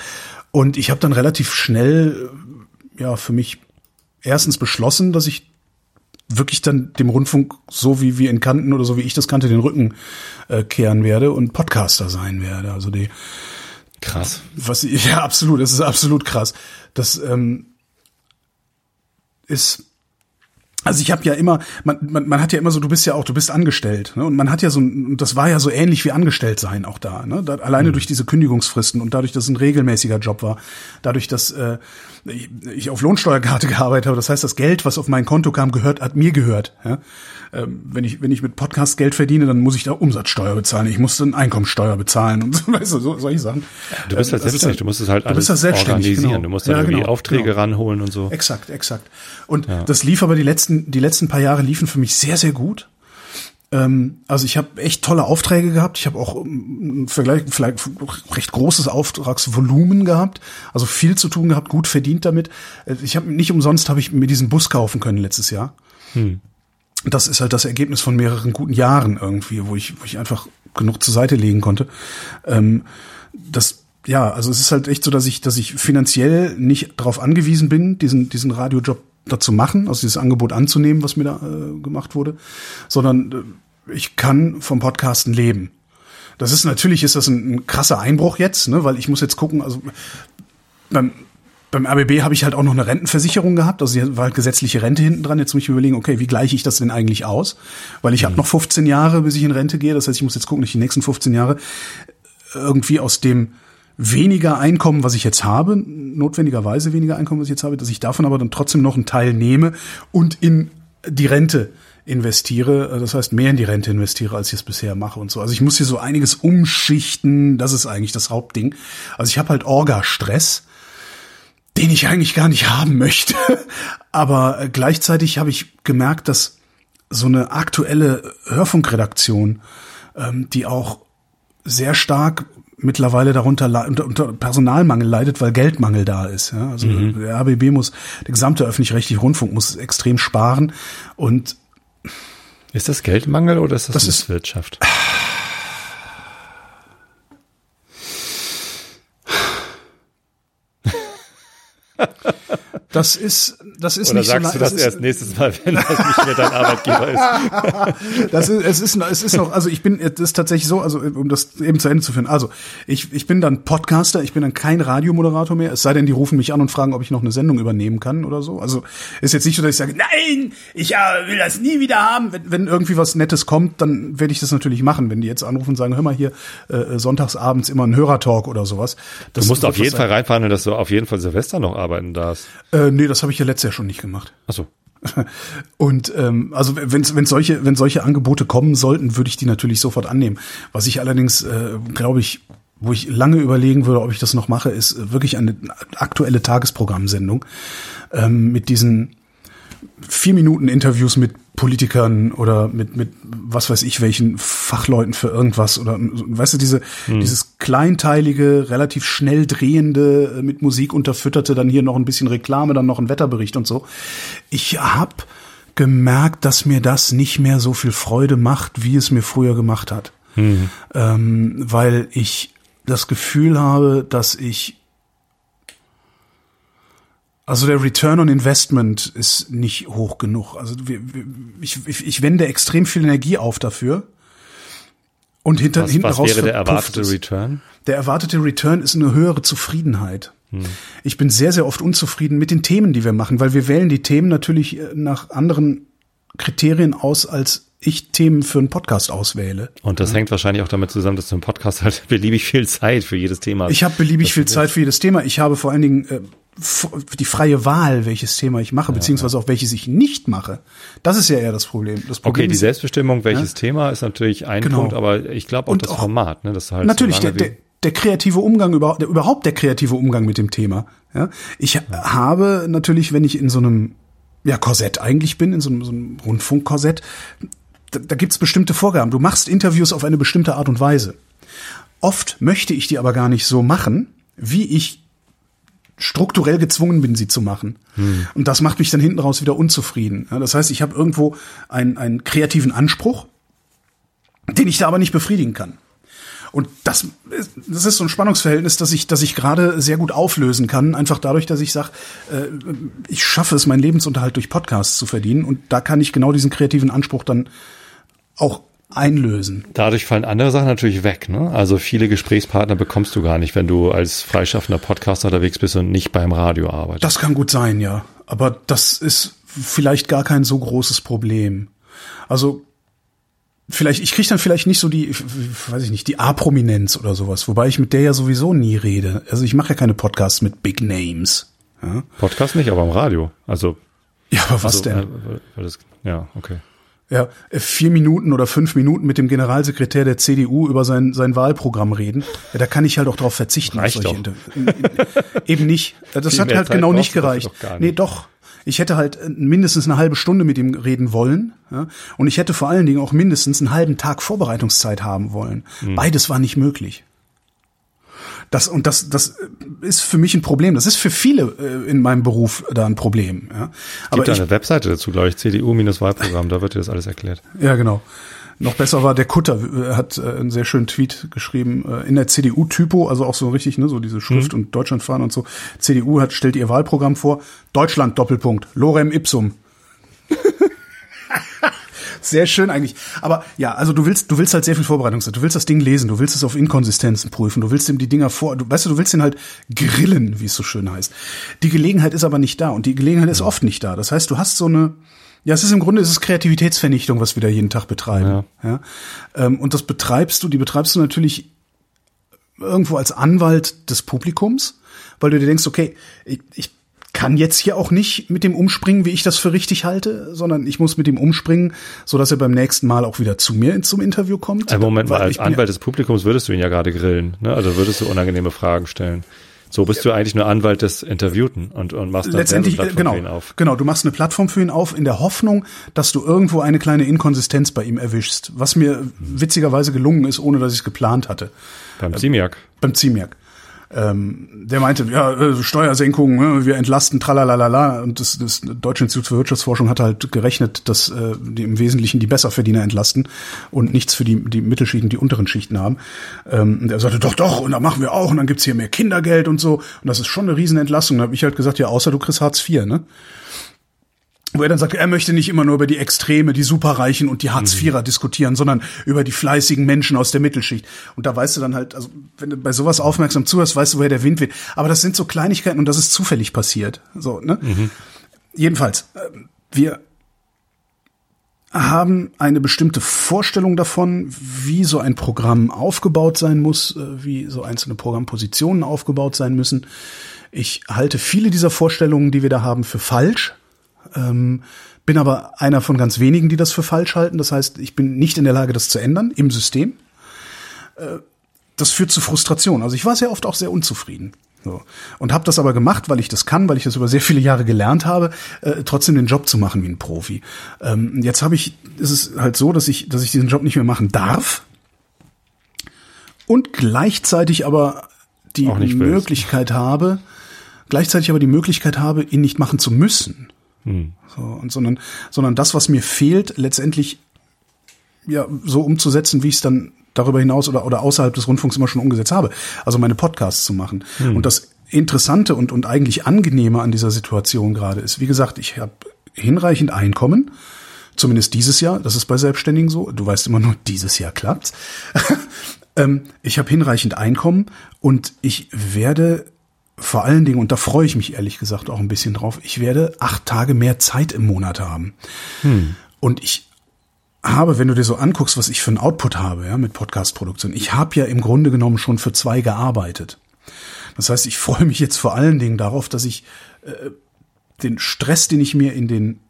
Und ich habe dann relativ schnell, ja, für mich erstens beschlossen, dass ich wirklich dann dem Rundfunk so wie wir ihn kannten oder so wie ich das kannte, den Rücken äh, kehren werde und Podcaster sein werde. Also die krass. Was ja absolut, das ist absolut krass. Das ähm, ist also ich habe ja immer, man, man, man hat ja immer so, du bist ja auch, du bist angestellt, ne? Und man hat ja so, und das war ja so ähnlich wie angestellt sein auch da, ne? Da, alleine mhm. durch diese Kündigungsfristen und dadurch, dass es ein regelmäßiger Job war, dadurch, dass äh, ich auf Lohnsteuerkarte gearbeitet habe, das heißt, das Geld, was auf mein Konto kam, gehört, hat mir gehört. Ja? Ähm, wenn ich wenn ich mit Podcast Geld verdiene, dann muss ich da Umsatzsteuer bezahlen, ich muss dann Einkommensteuer bezahlen und so, weißt du, so, solche Sachen. Du bist halt selbstständig, du musst es halt alles organisieren, genau. du musst dann ja, irgendwie genau, Aufträge genau. ranholen und so. Exakt, exakt. Und ja. das lief aber die letzten die letzten paar Jahre liefen für mich sehr sehr gut ähm, also ich habe echt tolle Aufträge gehabt. Ich habe auch ein Vergleich, vielleicht recht großes Auftragsvolumen gehabt. Also viel zu tun gehabt, gut verdient damit. Äh, ich habe nicht umsonst habe ich mir diesen Bus kaufen können letztes Jahr. Hm das ist halt das Ergebnis von mehreren guten Jahren irgendwie, wo ich, wo ich einfach genug zur Seite legen konnte. Ähm, das, ja, also es ist halt echt so, dass ich, dass ich finanziell nicht darauf angewiesen bin, diesen, diesen Radiojob dazu machen, also dieses Angebot anzunehmen, was mir da äh, gemacht wurde, sondern äh, ich kann vom Podcasten leben. Das ist natürlich ist das ein, ein krasser Einbruch jetzt, ne, weil ich muss jetzt gucken, also beim beim RBB habe ich halt auch noch eine Rentenversicherung gehabt, also hier war halt gesetzliche Rente hinten dran. Jetzt muss ich überlegen, okay, wie gleiche ich das denn eigentlich aus? Weil ich mhm. habe noch 15 Jahre, bis ich in Rente gehe. Das heißt, ich muss jetzt gucken, dass ich die nächsten 15 Jahre irgendwie aus dem weniger Einkommen, was ich jetzt habe, notwendigerweise weniger Einkommen, was ich jetzt habe, dass ich davon aber dann trotzdem noch einen Teil nehme und in die Rente investiere, das heißt mehr in die Rente investiere, als ich es bisher mache und so. Also ich muss hier so einiges umschichten, das ist eigentlich das Hauptding. Also ich habe halt Orga-Stress, den ich eigentlich gar nicht haben möchte. Aber äh, gleichzeitig habe ich gemerkt, dass so eine aktuelle Hörfunkredaktion, ähm, die auch sehr stark mittlerweile darunter unter, unter Personalmangel leidet, weil Geldmangel da ist. Ja? Also mhm. der RBB muss, der gesamte öffentlich-rechtliche Rundfunk muss extrem sparen und ist das Geldmangel oder ist das, das Misswirtschaft? Ist, Das ist, das ist Oder nicht sagst so du das ist, erst nächstes Mal, wenn das nicht mehr dein Arbeitgeber ist? das ist, es ist, es ist noch, also ich bin, es ist tatsächlich so, also um das eben zu Ende zu führen. Also ich, ich bin dann Podcaster, ich bin dann kein Radiomoderator mehr. Es sei denn, die rufen mich an und fragen, ob ich noch eine Sendung übernehmen kann oder so. Also ist jetzt nicht so, dass ich sage, nein, ich äh, will das nie wieder haben. Wenn, wenn irgendwie was Nettes kommt, dann werde ich das natürlich machen. Wenn die jetzt anrufen und sagen, hör mal hier äh, sonntagsabends immer ein Hörertalk oder sowas. Das du musst auf jeden Fall reinfahren, dass du auf jeden Fall Silvester noch arbeiten darfst. Äh, äh, nee, das habe ich ja letztes Jahr schon nicht gemacht. Ach so. Und ähm, also wenn wenn solche wenn solche Angebote kommen sollten, würde ich die natürlich sofort annehmen. Was ich allerdings äh, glaube ich, wo ich lange überlegen würde, ob ich das noch mache, ist äh, wirklich eine aktuelle Tagesprogrammsendung ähm, mit diesen vier Minuten Interviews mit Politikern oder mit, mit was weiß ich welchen Fachleuten für irgendwas oder weißt du, diese, hm. dieses kleinteilige, relativ schnell drehende, äh, mit Musik unterfütterte, dann hier noch ein bisschen Reklame, dann noch ein Wetterbericht und so. Ich hab gemerkt, dass mir das nicht mehr so viel Freude macht, wie es mir früher gemacht hat. Hm. Ähm, weil ich das Gefühl habe, dass ich also der Return on Investment ist nicht hoch genug. Also ich, ich, ich wende extrem viel Energie auf dafür. Und hinter, was, hinten was raus wäre der erwartete es. Return? Der erwartete Return ist eine höhere Zufriedenheit. Hm. Ich bin sehr, sehr oft unzufrieden mit den Themen, die wir machen, weil wir wählen die Themen natürlich äh, nach anderen Kriterien aus, als ich Themen für einen Podcast auswähle. Und das ja. hängt wahrscheinlich auch damit zusammen, dass du im Podcast halt beliebig viel Zeit für jedes Thema hast. Ich habe beliebig viel Zeit für jedes Thema. Ich habe vor allen Dingen äh, die freie Wahl, welches Thema ich mache, beziehungsweise auch welches ich nicht mache. Das ist ja eher das Problem. Das Problem okay, die Selbstbestimmung, welches ja? Thema ist natürlich ein genau. Punkt, aber ich glaube auch Und das auch, Format, ne, das halt natürlich so der, der, der kreative Umgang überhaupt, der, überhaupt der kreative Umgang mit dem Thema. Ja, ich ja. habe natürlich, wenn ich in so einem ja Korsett eigentlich bin, in so einem, so einem Rundfunkkorsett, da, da gibt's bestimmte Vorgaben. Du machst Interviews auf eine bestimmte Art und Weise. Oft möchte ich die aber gar nicht so machen, wie ich strukturell gezwungen bin, sie zu machen. Hm. Und das macht mich dann hinten raus wieder unzufrieden. Ja, das heißt, ich habe irgendwo einen, einen kreativen Anspruch, den ich da aber nicht befriedigen kann. Und das, das ist so ein Spannungsverhältnis, das ich, das ich gerade sehr gut auflösen kann, einfach dadurch, dass ich sage, äh, ich schaffe es, meinen Lebensunterhalt durch Podcasts zu verdienen. Und da kann ich genau diesen kreativen Anspruch dann auch einlösen. Dadurch fallen andere Sachen natürlich weg. Ne? Also viele Gesprächspartner bekommst du gar nicht, wenn du als freischaffender Podcaster unterwegs bist und nicht beim Radio arbeitest. Das kann gut sein, ja. Aber das ist vielleicht gar kein so großes Problem. Also vielleicht, ich kriege dann vielleicht nicht so die, weiß ich nicht, die A-Prominenz oder sowas, wobei ich mit der ja sowieso nie rede. Also ich mache ja keine Podcasts mit Big Names. Ja? Podcast nicht, aber im Radio. Also. Ja, aber was also, denn? Äh, das, ja, okay. Ja, vier Minuten oder fünf Minuten mit dem Generalsekretär der CDU über sein, sein Wahlprogramm reden. Ja, da kann ich halt auch darauf verzichten. Reicht doch. Eben nicht. Das Viel hat halt Zeit genau nicht gereicht. doch gar Nee, nicht. doch. Ich hätte halt äh, mindestens eine halbe Stunde mit ihm reden wollen. Ja? Und ich hätte vor allen Dingen auch mindestens einen halben Tag Vorbereitungszeit haben wollen. Hm. Beides war nicht möglich. Das, und das, das ist für mich ein Problem. Das ist für viele äh, in meinem Beruf da ein Problem. Ja? Aber Gibt da eine Webseite dazu, glaube ich, CDU-Wahlprogramm, da wird dir das alles erklärt. Ja, genau. Noch besser war der Kutter, äh, hat äh, einen sehr schönen Tweet geschrieben, äh, in der CDU-Typo, also auch so richtig, ne, so diese Schrift und Deutschlandfahnen und so. CDU hat, stellt ihr Wahlprogramm vor, Deutschland Doppelpunkt, Lorem Ipsum. Sehr schön eigentlich. Aber ja, also du willst, du willst halt sehr viel Vorbereitungszeit. Du willst das Ding lesen, du willst es auf Inkonsistenzen prüfen, du willst ihm die Dinger vor, du weißt du, du willst ihn halt grillen, wie es so schön heißt. Die Gelegenheit ist aber nicht da und die Gelegenheit ist oft nicht da. Das heißt, du hast so eine, ja, es ist im Grunde es ist Kreativitätsvernichtung, was wir da jeden Tag betreiben. Ja. Ähm, und das betreibst du, die betreibst du natürlich irgendwo als Anwalt des Publikums, weil du dir denkst, okay, ich, ich kann jetzt hier auch nicht mit dem umspringen, wie ich das für richtig halte, sondern ich muss mit dem umspringen, so dass er beim nächsten Mal auch wieder zu mir zum Interview kommt. Ein Moment mal, als Anwalt des Publikums würdest du ihn ja gerade grillen, ne? Also würdest du unangenehme Fragen stellen. So bist du eigentlich nur Anwalt des Interviewten und, und machst dann letztendlich äh, Werbeplattform genau für ihn auf. genau du machst eine Plattform für ihn auf in der Hoffnung dass du irgendwo eine kleine Inkonsistenz bei ihm erwischst was mir witzigerweise gelungen ist ohne dass ich es geplant hatte Beim Ziemiak. beim Ziemiak ähm, der meinte, ja, äh, Steuersenkung, ne, wir entlasten, tralalala. Und das, das Deutsche Institut für Wirtschaftsforschung hat halt gerechnet, dass äh, die im Wesentlichen die Besserverdiener entlasten und nichts für die, die Mittelschichten, die unteren Schichten haben. Ähm, und er sagte, doch, doch, und da machen wir auch, und dann gibt's hier mehr Kindergeld und so. Und das ist schon eine Riesenentlastung. Da habe ich halt gesagt, ja, außer du kriegst Hartz IV, ne? Wo er dann sagt, er möchte nicht immer nur über die Extreme, die Superreichen und die Hartz-Vierer diskutieren, sondern über die fleißigen Menschen aus der Mittelschicht. Und da weißt du dann halt, also wenn du bei sowas aufmerksam zuhörst, weißt du, woher der Wind weht. Aber das sind so Kleinigkeiten und das ist zufällig passiert. So, ne? Jedenfalls, ähm, wir haben eine bestimmte Vorstellung davon, wie so ein Programm aufgebaut sein muss, äh, wie so einzelne Programmpositionen aufgebaut sein müssen. Ich halte viele dieser Vorstellungen, die wir da haben, für falsch. Ähm, bin aber einer von ganz wenigen, die das für falsch halten. Das heißt, ich bin nicht in der Lage, das zu ändern im System. Äh, das führt zu Frustration. Also ich war sehr oft auch sehr unzufrieden. So. Und habe das aber gemacht, weil ich das kann, weil ich das über sehr viele Jahre gelernt habe, äh, trotzdem den Job zu machen wie ein Profi. Ähm, jetzt habe ich, ist es halt so, dass ich, dass ich diesen Job nicht mehr machen darf und gleichzeitig aber die. Möglichkeit habe, gleichzeitig aber die Möglichkeit habe, ihn nicht machen zu müssen. So, und sondern, sondern das, was mir fehlt, letztendlich ja so umzusetzen, wie ich es dann darüber hinaus oder, oder außerhalb des Rundfunks immer schon umgesetzt habe. Also meine Podcasts zu machen. Und das Interessante und, und eigentlich Angenehme an dieser Situation gerade ist, wie gesagt, ich habe hinreichend Einkommen, zumindest dieses Jahr, das ist bei Selbstständigen so, du weißt immer nur, dieses Jahr klappt's. ähm, ich habe hinreichend Einkommen und ich werde vor allen Dingen, und da freue ich mich ehrlich gesagt auch ein bisschen drauf, ich werde acht Tage mehr Zeit im Monat haben. Und ich habe, wenn du dir so anguckst, was ich für einen Output habe, ja, mit Podcast-Produktion, ich habe ja im Grunde genommen schon für zwei gearbeitet. Das heißt, ich freue mich jetzt vor allen Dingen darauf, dass ich äh, den Stress, den ich mir in den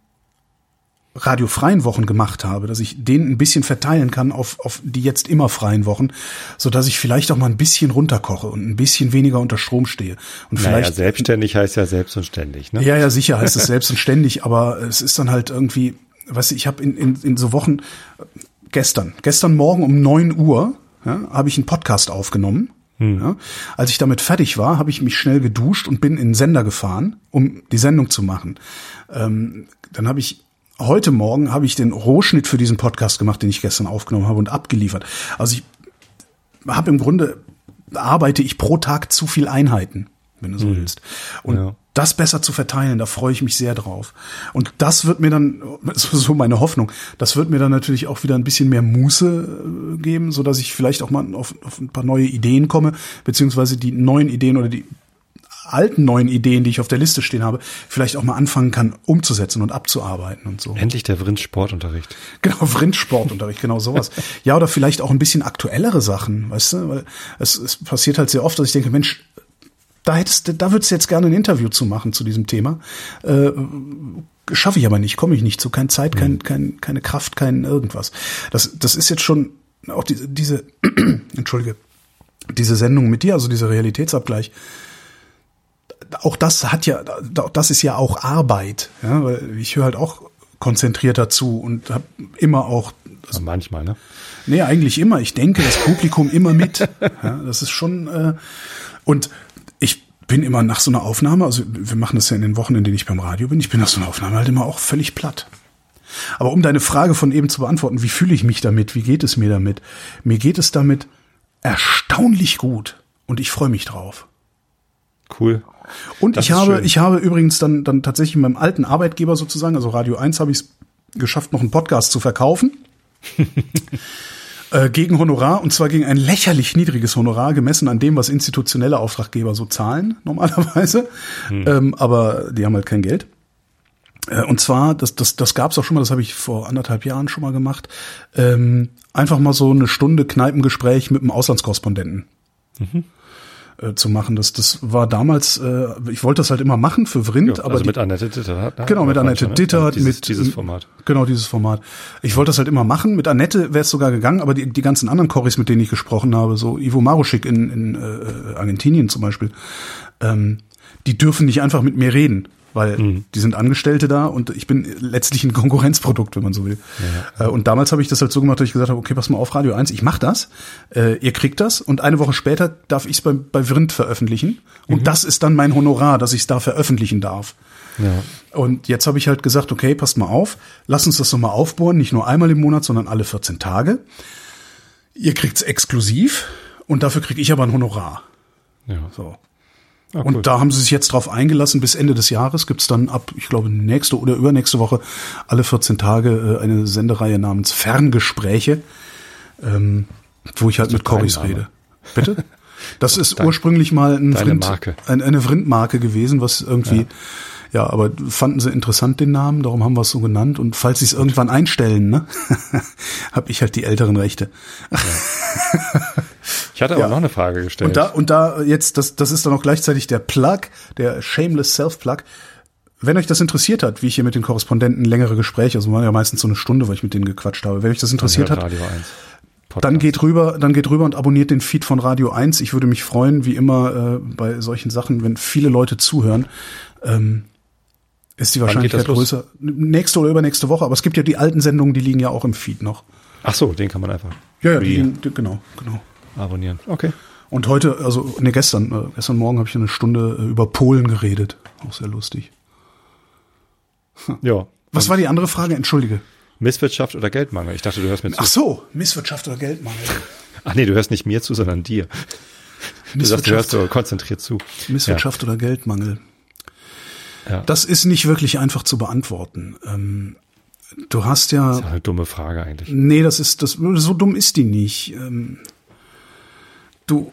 radiofreien Wochen gemacht habe, dass ich den ein bisschen verteilen kann auf, auf die jetzt immer freien Wochen, so dass ich vielleicht auch mal ein bisschen runterkoche und ein bisschen weniger unter Strom stehe. Und Naja, vielleicht selbstständig heißt ja selbst und ständig, ne? ja, ja, sicher heißt es selbst und ständig, aber es ist dann halt irgendwie, du, ich habe in, in, in so Wochen, gestern, gestern Morgen um neun Uhr, ja, habe ich einen Podcast aufgenommen. Ja. Als ich damit fertig war, habe ich mich schnell geduscht und bin in den Sender gefahren, um die Sendung zu machen. Ähm, dann habe ich heute Morgen habe ich den Rohschnitt für diesen Podcast gemacht, den ich gestern aufgenommen habe und abgeliefert. Also ich habe im Grunde arbeite ich pro Tag zu viel Einheiten, wenn du so willst. Und Ja. das besser zu verteilen, da freue ich mich sehr drauf. Und das wird mir dann, so so meine Hoffnung, das wird mir dann natürlich auch wieder ein bisschen mehr Muße äh, geben, so dass ich vielleicht auch mal auf, auf ein paar neue Ideen komme, beziehungsweise die neuen Ideen oder die alten neuen Ideen, die ich auf der Liste stehen habe, vielleicht auch mal anfangen kann, umzusetzen und abzuarbeiten und so. Endlich der Vrind-Sportunterricht. Genau, Vrind-Sportunterricht, genau sowas. ja, oder vielleicht auch ein bisschen aktuellere Sachen, weißt du? Weil es, es passiert halt sehr oft, dass ich denke, Mensch, da hättest, da würdest du jetzt gerne ein Interview zu machen zu diesem Thema. Äh, schaffe ich aber nicht, komme ich nicht zu, keine Zeit, kein, kein, keine Kraft, kein irgendwas. Das, das ist jetzt schon auch diese, diese entschuldige, diese Sendung mit dir, also dieser Realitätsabgleich. Auch das hat ja, das ist ja auch Arbeit. Ja, weil ich höre halt auch konzentrierter zu und habe immer auch. Also manchmal, ne? Nee, eigentlich immer. Ich denke das Publikum immer mit. Ja, das ist schon äh, und ich bin immer nach so einer Aufnahme, also wir machen das ja in den Wochen, in denen ich beim Radio bin, ich bin nach so einer Aufnahme halt immer auch völlig platt. Aber um deine Frage von eben zu beantworten, wie fühle ich mich damit, wie geht es mir damit? Mir geht es damit erstaunlich gut und ich freue mich drauf. Cool. Und das ich habe, schön. ich habe übrigens dann, dann tatsächlich meinem alten Arbeitgeber sozusagen, also Radio 1, habe ich es geschafft, noch einen Podcast zu verkaufen. Äh, gegen Honorar und zwar gegen ein lächerlich niedriges Honorar gemessen an dem, was institutionelle Auftraggeber so zahlen normalerweise. Hm. Ähm, aber die haben halt kein Geld. Äh, und zwar, das, das, das gab es auch schon mal, das habe ich vor anderthalb Jahren schon mal gemacht. Ähm, einfach mal so eine Stunde Kneipengespräch mit einem Auslandskorrespondenten. Mhm äh, zu machen. Das, das war damals, äh, ich wollte das halt immer machen für Vrind, also aber also mit Annette Dittert. Ne? Genau, mit Annette ne? Dittert, dieses, mit dieses Format. Genau, dieses Format. Ich wollte das halt immer machen. Mit Annette wäre es sogar gegangen, aber die, die ganzen anderen Choris, mit denen ich gesprochen habe, so Ivo Maruschik in, in äh, Argentinien zum Beispiel, ähm, die dürfen nicht einfach mit mir reden weil mhm. die sind Angestellte da und ich bin letztlich ein Konkurrenzprodukt, wenn man so will. Ja. Äh, und damals habe ich das halt so gemacht, dass ich gesagt habe, okay, pass mal auf Radio 1, ich mache das, äh, ihr kriegt das und eine Woche später darf ich es bei, bei Vrind veröffentlichen und mhm. das ist dann mein Honorar, dass ich es da veröffentlichen darf. Ja. Und jetzt habe ich halt gesagt, okay, passt mal auf, lass uns das nochmal aufbohren, nicht nur einmal im Monat, sondern alle 14 Tage. Ihr kriegt's exklusiv und dafür kriege ich aber ein Honorar. Ja. So. Ah, und da haben sie sich jetzt drauf eingelassen. Bis Ende des Jahres gibt's dann ab, ich glaube, nächste oder übernächste Woche alle 14 Tage äh, eine Sendereihe namens Ferngespräche, ähm, wo ich halt mit Corys rede. Bitte? Das ist Dein, ursprünglich mal ein Vrind, ein, eine Vrind-Marke gewesen, was irgendwie, ja. ja. aber fanden sie interessant den Namen, darum haben wir es so genannt. Und falls sie es irgendwann einstellen, ne, habe ich halt die älteren Rechte. Ja. Ich hatte aber ja. noch eine Frage gestellt. Und da, und da jetzt, das, das ist dann auch gleichzeitig der Plug, der Shameless Self-Plug. Wenn euch das interessiert hat, wie ich hier mit den Korrespondenten längere Gespräche, also waren ja meistens so eine Stunde, weil ich mit denen gequatscht habe. Wenn euch das interessiert hat, dann geht rüber, dann geht rüber und abonniert den Feed von Radio 1. Ich würde mich freuen, wie immer äh, bei solchen Sachen, wenn viele Leute zuhören. Ähm, ist die Wahrscheinlichkeit größer. Nächste oder übernächste Woche, aber es gibt ja die alten Sendungen, die liegen ja auch im Feed noch. Ach so, den kann man einfach. Ja, ja, die, die, genau, genau. Abonnieren. Okay. Und heute, also ne, gestern, äh, gestern Morgen habe ich eine Stunde äh, über Polen geredet. Auch sehr lustig. Hm. Ja. Was war die andere Frage? Entschuldige. Misswirtschaft oder Geldmangel? Ich dachte, du hörst mir zu. Ach so, Misswirtschaft oder Geldmangel. Ach nee, du hörst nicht mir zu, sondern dir. Du sagst, du hörst so konzentriert zu. Misswirtschaft ja. oder Geldmangel. Ja. Das ist nicht wirklich einfach zu beantworten. Ähm, du hast ja. Das ist eine dumme Frage eigentlich. Nee, das ist, das, so dumm ist die nicht. Ähm, du,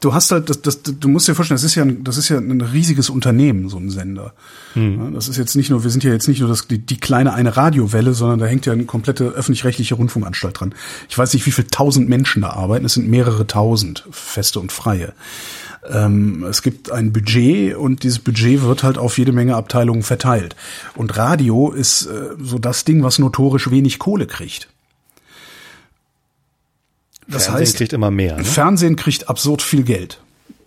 du hast halt, das, das, du musst dir vorstellen, das ist ja, ein, das ist ja ein riesiges Unternehmen, so ein Sender. Mhm. Das ist jetzt nicht nur, wir sind ja jetzt nicht nur das, die, die kleine eine Radiowelle, sondern da hängt ja eine komplette öffentlich-rechtliche Rundfunkanstalt dran. Ich weiß nicht, wie viel tausend Menschen da arbeiten. Es sind mehrere tausend, feste und freie. Ähm, es gibt ein Budget und dieses Budget wird halt auf jede Menge Abteilungen verteilt. Und Radio ist äh, so das Ding, was notorisch wenig Kohle kriegt. Das Fernsehen heißt, kriegt immer mehr. Ne? Fernsehen kriegt absurd viel Geld.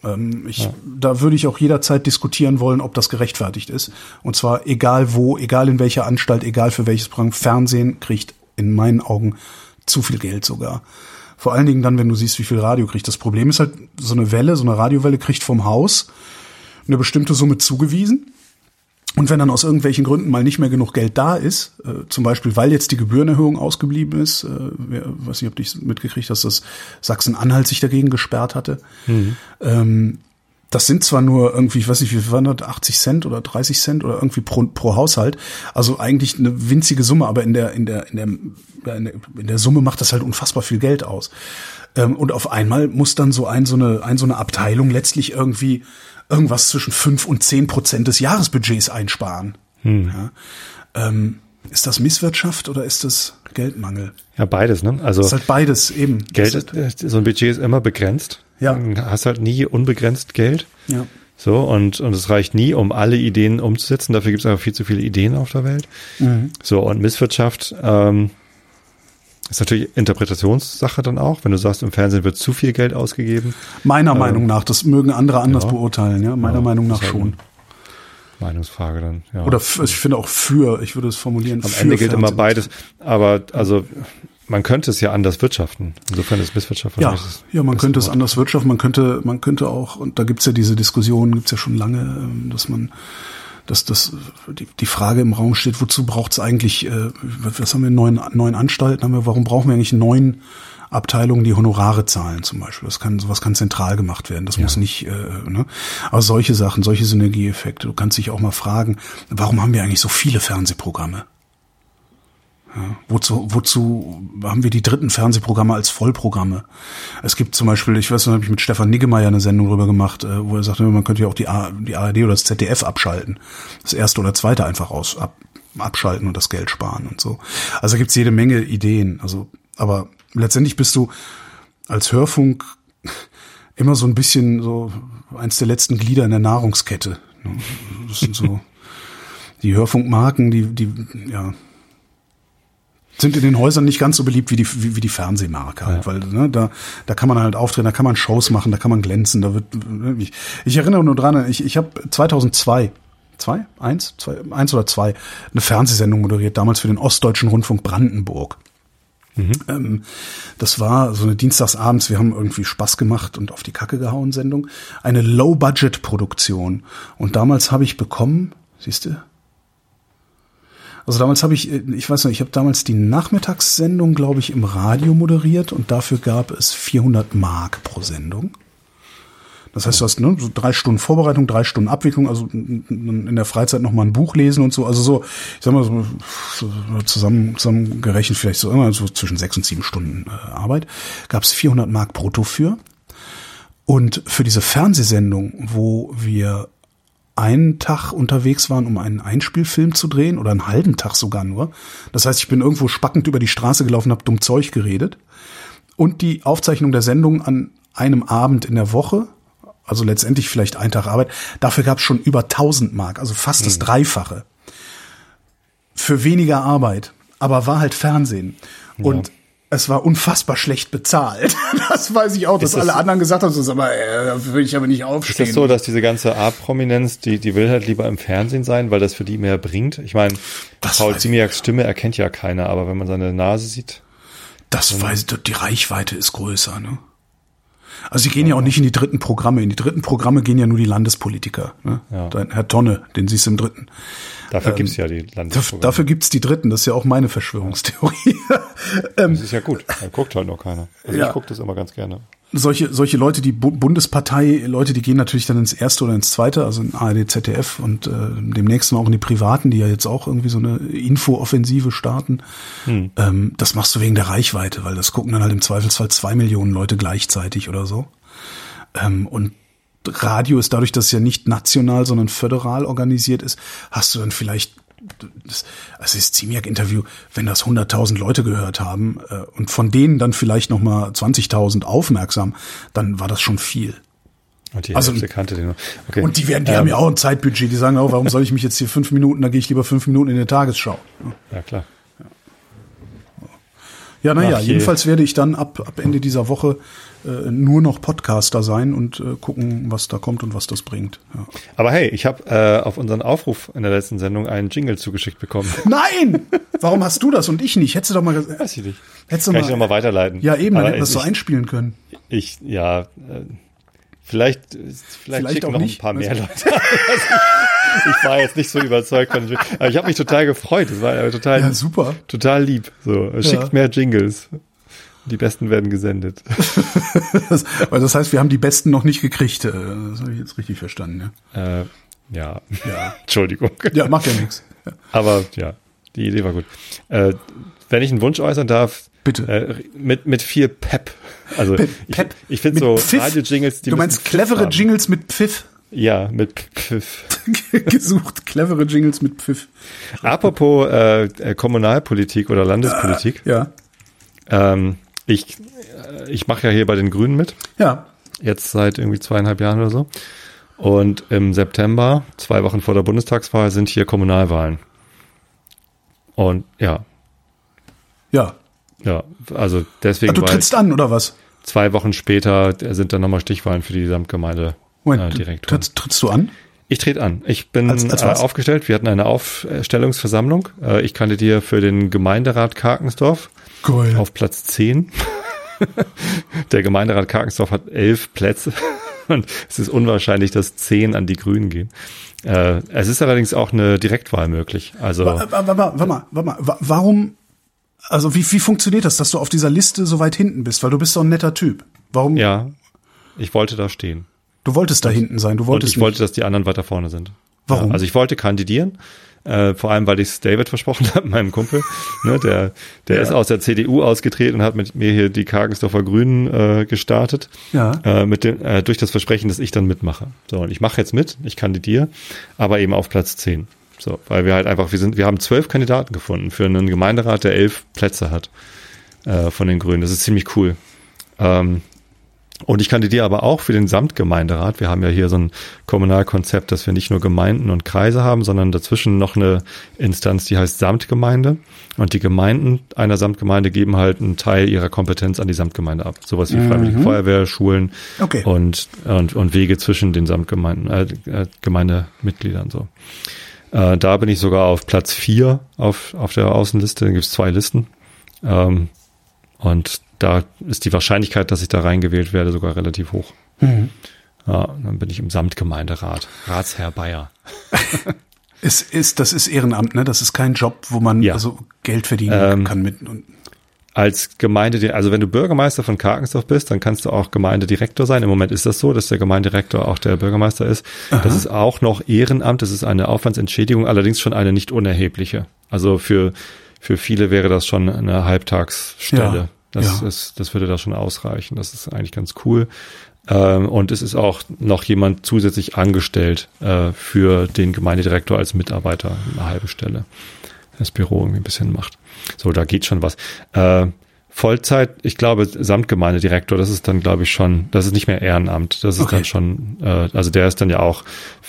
Ähm, ich, ja. Da würde ich auch jederzeit diskutieren wollen, ob das gerechtfertigt ist. Und zwar egal wo, egal in welcher Anstalt, egal für welches Programm. Fernsehen kriegt in meinen Augen zu viel Geld sogar. Vor allen Dingen dann, wenn du siehst, wie viel Radio kriegt. Das Problem ist halt, so eine Welle, so eine Radiowelle kriegt vom Haus eine bestimmte Summe zugewiesen. Und wenn dann aus irgendwelchen Gründen mal nicht mehr genug Geld da ist, äh, zum Beispiel weil jetzt die Gebührenerhöhung ausgeblieben ist, äh, wer, weiß nicht, ob du mitgekriegt hast, dass Sachsen-Anhalt sich dagegen gesperrt hatte, mhm. ähm, das sind zwar nur irgendwie, ich weiß nicht, wie waren das, 80 Cent oder 30 Cent oder irgendwie pro, pro Haushalt. Also eigentlich eine winzige Summe, aber in der, in der, in der, in der, in der Summe macht das halt unfassbar viel Geld aus. Ähm, und auf einmal muss dann so ein, so eine, ein, so eine Abteilung letztlich irgendwie irgendwas zwischen fünf und zehn Prozent des Jahresbudgets einsparen. Hm. Ja. Ähm, ist das Misswirtschaft oder ist das Geldmangel? Ja, beides, ne? Also. ist halt beides, eben. Geld ist, so ein Budget ist immer begrenzt. Ja. Du hast halt nie unbegrenzt Geld. Ja. So, und, und es reicht nie, um alle Ideen umzusetzen. Dafür gibt es einfach viel zu viele Ideen auf der Welt. Mhm. So, und Misswirtschaft ähm, ist natürlich Interpretationssache dann auch. Wenn du sagst, im Fernsehen wird zu viel Geld ausgegeben. Meiner ähm, Meinung nach, das mögen andere anders ja. beurteilen, ja. Meiner Ja, Meinung nach ist halt schon. Meinungsfrage dann, ja. Oder ich finde auch für, ich würde es formulieren. Am Ende gilt immer beides. Aber also man könnte es ja anders wirtschaften. Insofern ist Misswirtschaft Ja, das ja, man könnte es anders wirtschaften, man könnte, man könnte auch, und da gibt's ja diese Diskussion, gibt's ja schon lange, ähm, dass man, dass das die, die Frage im Raum steht, wozu braucht's eigentlich, äh, was haben wir, neun, neun Anstalten, haben wir, warum brauchen wir eigentlich neun Abteilungen, die Honorare zahlen zum Beispiel. Das kann, sowas kann zentral gemacht werden. Das muss nicht, äh, ne? Aber solche Sachen, solche Synergieeffekte. Du kannst dich auch mal fragen, warum haben wir eigentlich so viele Fernsehprogramme? Ja, wozu, wozu haben wir die dritten Fernsehprogramme als Vollprogramme? Es gibt zum Beispiel, ich weiß, da habe ich mit Stefan Niggemeier eine Sendung drüber gemacht, äh, wo er sagte, man könnte ja auch die, A, die ARD oder das ZDF abschalten. Das erste oder zweite einfach aus ab, abschalten und das Geld sparen und so. Also da gibt's jede Menge Ideen. Also, aber letztendlich bist du als Hörfunk immer so ein bisschen so eins der letzten Glieder in der Nahrungskette. ne? Das sind so die Hörfunkmarken, die, die, ja, sind in den Häusern nicht ganz so beliebt wie die, wie, wie die Fernsehmarke halt, weil ne, da, da kann man halt auftreten, da kann man Shows machen, da kann man glänzen, da wird, ich, ich erinnere nur dran, ich, ich habe 2002, zwei, eins, zwei, eins oder zwei, eine Fernsehsendung moderiert, damals für den Ostdeutschen Rundfunk Brandenburg. Ähm, das war so eine Dienstagsabends, wir haben irgendwie Spaß gemacht und auf die Kacke gehauen Sendung. Eine Low-Budget-Produktion. Und damals habe ich bekommen, siehst du? Also damals habe ich, äh, ich weiß nicht, ich habe damals die Nachmittagssendung, glaube ich, im Radio moderiert und dafür gab es 400 Mark pro Sendung. Das heißt, du hast ne, so drei Stunden Vorbereitung, drei Stunden Abwicklung, also in der Freizeit noch mal ein Buch lesen und so. Also so, ich sag mal so, zusammen, zusammen gerechnet vielleicht so immer so zwischen sechs und sieben Stunden äh, Arbeit. Gab es 400 Mark brutto für. Und für diese Fernsehsendung, wo wir einen Tag unterwegs waren, um einen Einspielfilm zu drehen oder einen halben Tag sogar nur. Das heißt, ich bin irgendwo spackend über die Straße gelaufen, habe dumm Zeug geredet. Und die Aufzeichnung der Sendung an einem Abend in der Woche, also letztendlich vielleicht ein Tag Arbeit, dafür gab es schon über 1000 Mark, also fast das Dreifache. Für weniger Arbeit, aber war halt Fernsehen. Und es war unfassbar schlecht bezahlt. Das weiß ich auch, dass Ist das- alle anderen gesagt haben, ist aber, äh, da will ich aber nicht Ist aufstehen. das so, dass diese ganze A-Prominenz, die, die will halt lieber im Fernsehen sein, weil das für die mehr bringt? Ich meine, Paul Ziemiaks Stimme erkennt ja keiner, aber wenn man seine Nase sieht, Das weiß ich, die Reichweite ist größer, ne? Also sie gehen ja auch nicht in die dritten Programme. In die dritten Programme gehen ja nur die Landespolitiker. Ne? Ja. Herr Tonne, den siehst du im dritten. Dafür gibt's ja die Landesprogramme. Dafür gibt's die dritten, das ist ja auch meine Verschwörungstheorie. ähm, Das ist ja gut. Da guckt halt noch keiner. Also Ja. ich gucke das immer ganz gerne. solche, solche Leute, die Bu Bundespartei, Leute, die gehen natürlich dann ins erste oder ins zweite, also in ARD, ZDF und äh, demnächst auch in die Privaten, die ja jetzt auch irgendwie so eine Infooffensive starten. Ähm, das machst du wegen der Reichweite, weil das gucken dann halt im Zweifelsfall zwei Millionen Leute gleichzeitig oder so. Ähm, und Radio ist dadurch, dass es ja nicht national, sondern föderal organisiert ist, hast du dann vielleicht das, also das Ziemiak-Interview, wenn das 100.000 Leute gehört haben äh, und von denen dann vielleicht noch mal 20.000 aufmerksam, dann war das schon viel. Und die Also- kannte den. Okay. Und die werden, die Ähm, haben ja auch ein Zeitbudget. Die sagen auch, warum soll ich mich jetzt hier fünf Minuten, da gehe ich lieber fünf Minuten in die Tagesschau. Ja, klar. Ja, naja, jedenfalls werde ich dann ab, ab Ende dieser Woche äh, nur noch Podcaster sein und äh, gucken, was da kommt und was das bringt. Ja. Aber hey, ich habe äh, auf unseren Aufruf in der letzten Sendung einen Jingle zugeschickt bekommen. Nein! Warum hast du das und ich nicht? Hättest du doch mal, Weiß ich nicht. hättest du Kann mal, ich noch mal weiterleiten. ja eben, dann hätten wir das so einspielen können. ich, ja, äh, vielleicht, äh, vielleicht, Vielleicht schicken auch noch nicht. ein paar mehr Leute. ich, war jetzt nicht so überzeugt von, aber ich habe mich total gefreut. Es war total, Ja, super. total lieb. So, schickt Ja. mehr Jingles. Die Besten werden gesendet. das, also das heißt, wir haben die Besten noch nicht gekriegt. Äh, Das habe ich jetzt richtig verstanden. Ja, Äh, ja. ja. Entschuldigung. ja macht ja nichts. Aber ja, die Idee war gut. Äh, wenn ich einen Wunsch äußern darf, Bitte. Äh, mit, mit viel Pep. Also Pep, ich, ich finde so? Radio-Jingles, die Du meinst clevere haben. Jingles mit Pfiff? Ja, mit Pfiff. Gesucht, clevere Jingles mit Pfiff. Apropos äh, äh, Kommunalpolitik oder Landespolitik. Ja. Ähm, ich äh, ich mache ja hier bei den Grünen mit, Ja. jetzt seit irgendwie zweieinhalb Jahren oder so. Und im September, zwei Wochen vor der Bundestagswahl, sind hier Kommunalwahlen. Und ja, Ja. ja, also deswegen Ah, du trittst an, oder was? zwei Wochen später sind dann nochmal Stichwahlen für die Gesamtgemeinde Moment, äh, trittst, trittst du an? Ich trete an. Ich bin Als- als äh, aufgestellt. Wir hatten eine Aufstellungsversammlung. Äh, ich kandidiere für den Gemeinderat Karkensdorf Geil. auf Platz 10. Der Gemeinderat Karkensdorf hat elf Plätze und es ist unwahrscheinlich, dass zehn an die Grünen gehen. Äh, es ist allerdings auch eine Direktwahl möglich. Also Wa- wa- wa- wa- Warte mal, warte mal. Wa- Warum, also wie, wie funktioniert das, dass du auf dieser Liste so weit hinten bist? Weil du bist doch ein netter Typ. Warum? ja, ich wollte da stehen. Du wolltest da hinten sein. Du Und wolltest ich wollte, dass die anderen weiter vorne sind. Warum? Ja, also ich wollte kandidieren, äh, vor allem weil ich es David versprochen habe, meinem Kumpel. Ne, der der Ja. ist aus der CDU ausgetreten und hat mit mir hier die Kargensdorfer Grünen äh, gestartet. Ja. Äh, mit dem, äh, durch das Versprechen, dass ich dann mitmache. So, und ich mache jetzt mit, ich kandidiere, aber eben auf Platz 10. So, weil wir halt einfach, wir sind, wir haben zwölf Kandidaten gefunden für einen Gemeinderat, der elf Plätze hat äh, von den Grünen. Das ist ziemlich cool. Ähm, und ich kandidiere aber auch für den Samtgemeinderat. Wir haben ja hier so ein Kommunalkonzept, dass wir nicht nur Gemeinden und Kreise haben, sondern dazwischen noch eine Instanz, die heißt Samtgemeinde. Und die Gemeinden einer Samtgemeinde geben halt einen Teil ihrer Kompetenz an die Samtgemeinde ab. Sowas wie Freiwillige Feuerwehr, Schulen Okay. und, und, und Wege zwischen den Samtgemeinden, äh, äh, Gemeindemitgliedern so. Äh, da bin ich sogar auf Platz vier auf, auf der Außenliste. Da gibt es zwei Listen. Ähm, und da ist die Wahrscheinlichkeit, dass ich da reingewählt werde, sogar relativ hoch. Mhm. Ja, dann bin ich im Samtgemeinderat. Ratsherr Bayer. Es ist, das ist Ehrenamt, ne? Das ist kein Job, wo man Ja. also Geld verdienen Ähm, kann mit. Und, Als Gemeinde, also wenn du Bürgermeister von Karkensdorf bist, dann kannst du auch Gemeindedirektor sein. Im Moment ist das so, dass der Gemeindedirektor auch der Bürgermeister ist. Das ist auch noch Ehrenamt, das ist eine Aufwandsentschädigung, allerdings schon eine nicht unerhebliche. Also für, für viele wäre das schon eine Halbtagsstelle. Ja, Das, ja. ist, das würde da schon ausreichen. Das ist eigentlich ganz cool. Ähm, und es ist auch noch jemand zusätzlich angestellt äh, für den Gemeindedirektor als Mitarbeiter, eine halbe Stelle. Das Büro irgendwie ein bisschen macht. So, da geht schon was. Äh, Vollzeit, ich glaube, Samtgemeindedirektor, das ist dann, glaube ich, schon, das ist nicht mehr Ehrenamt. Das ist Okay. dann schon, äh, also der ist dann ja auch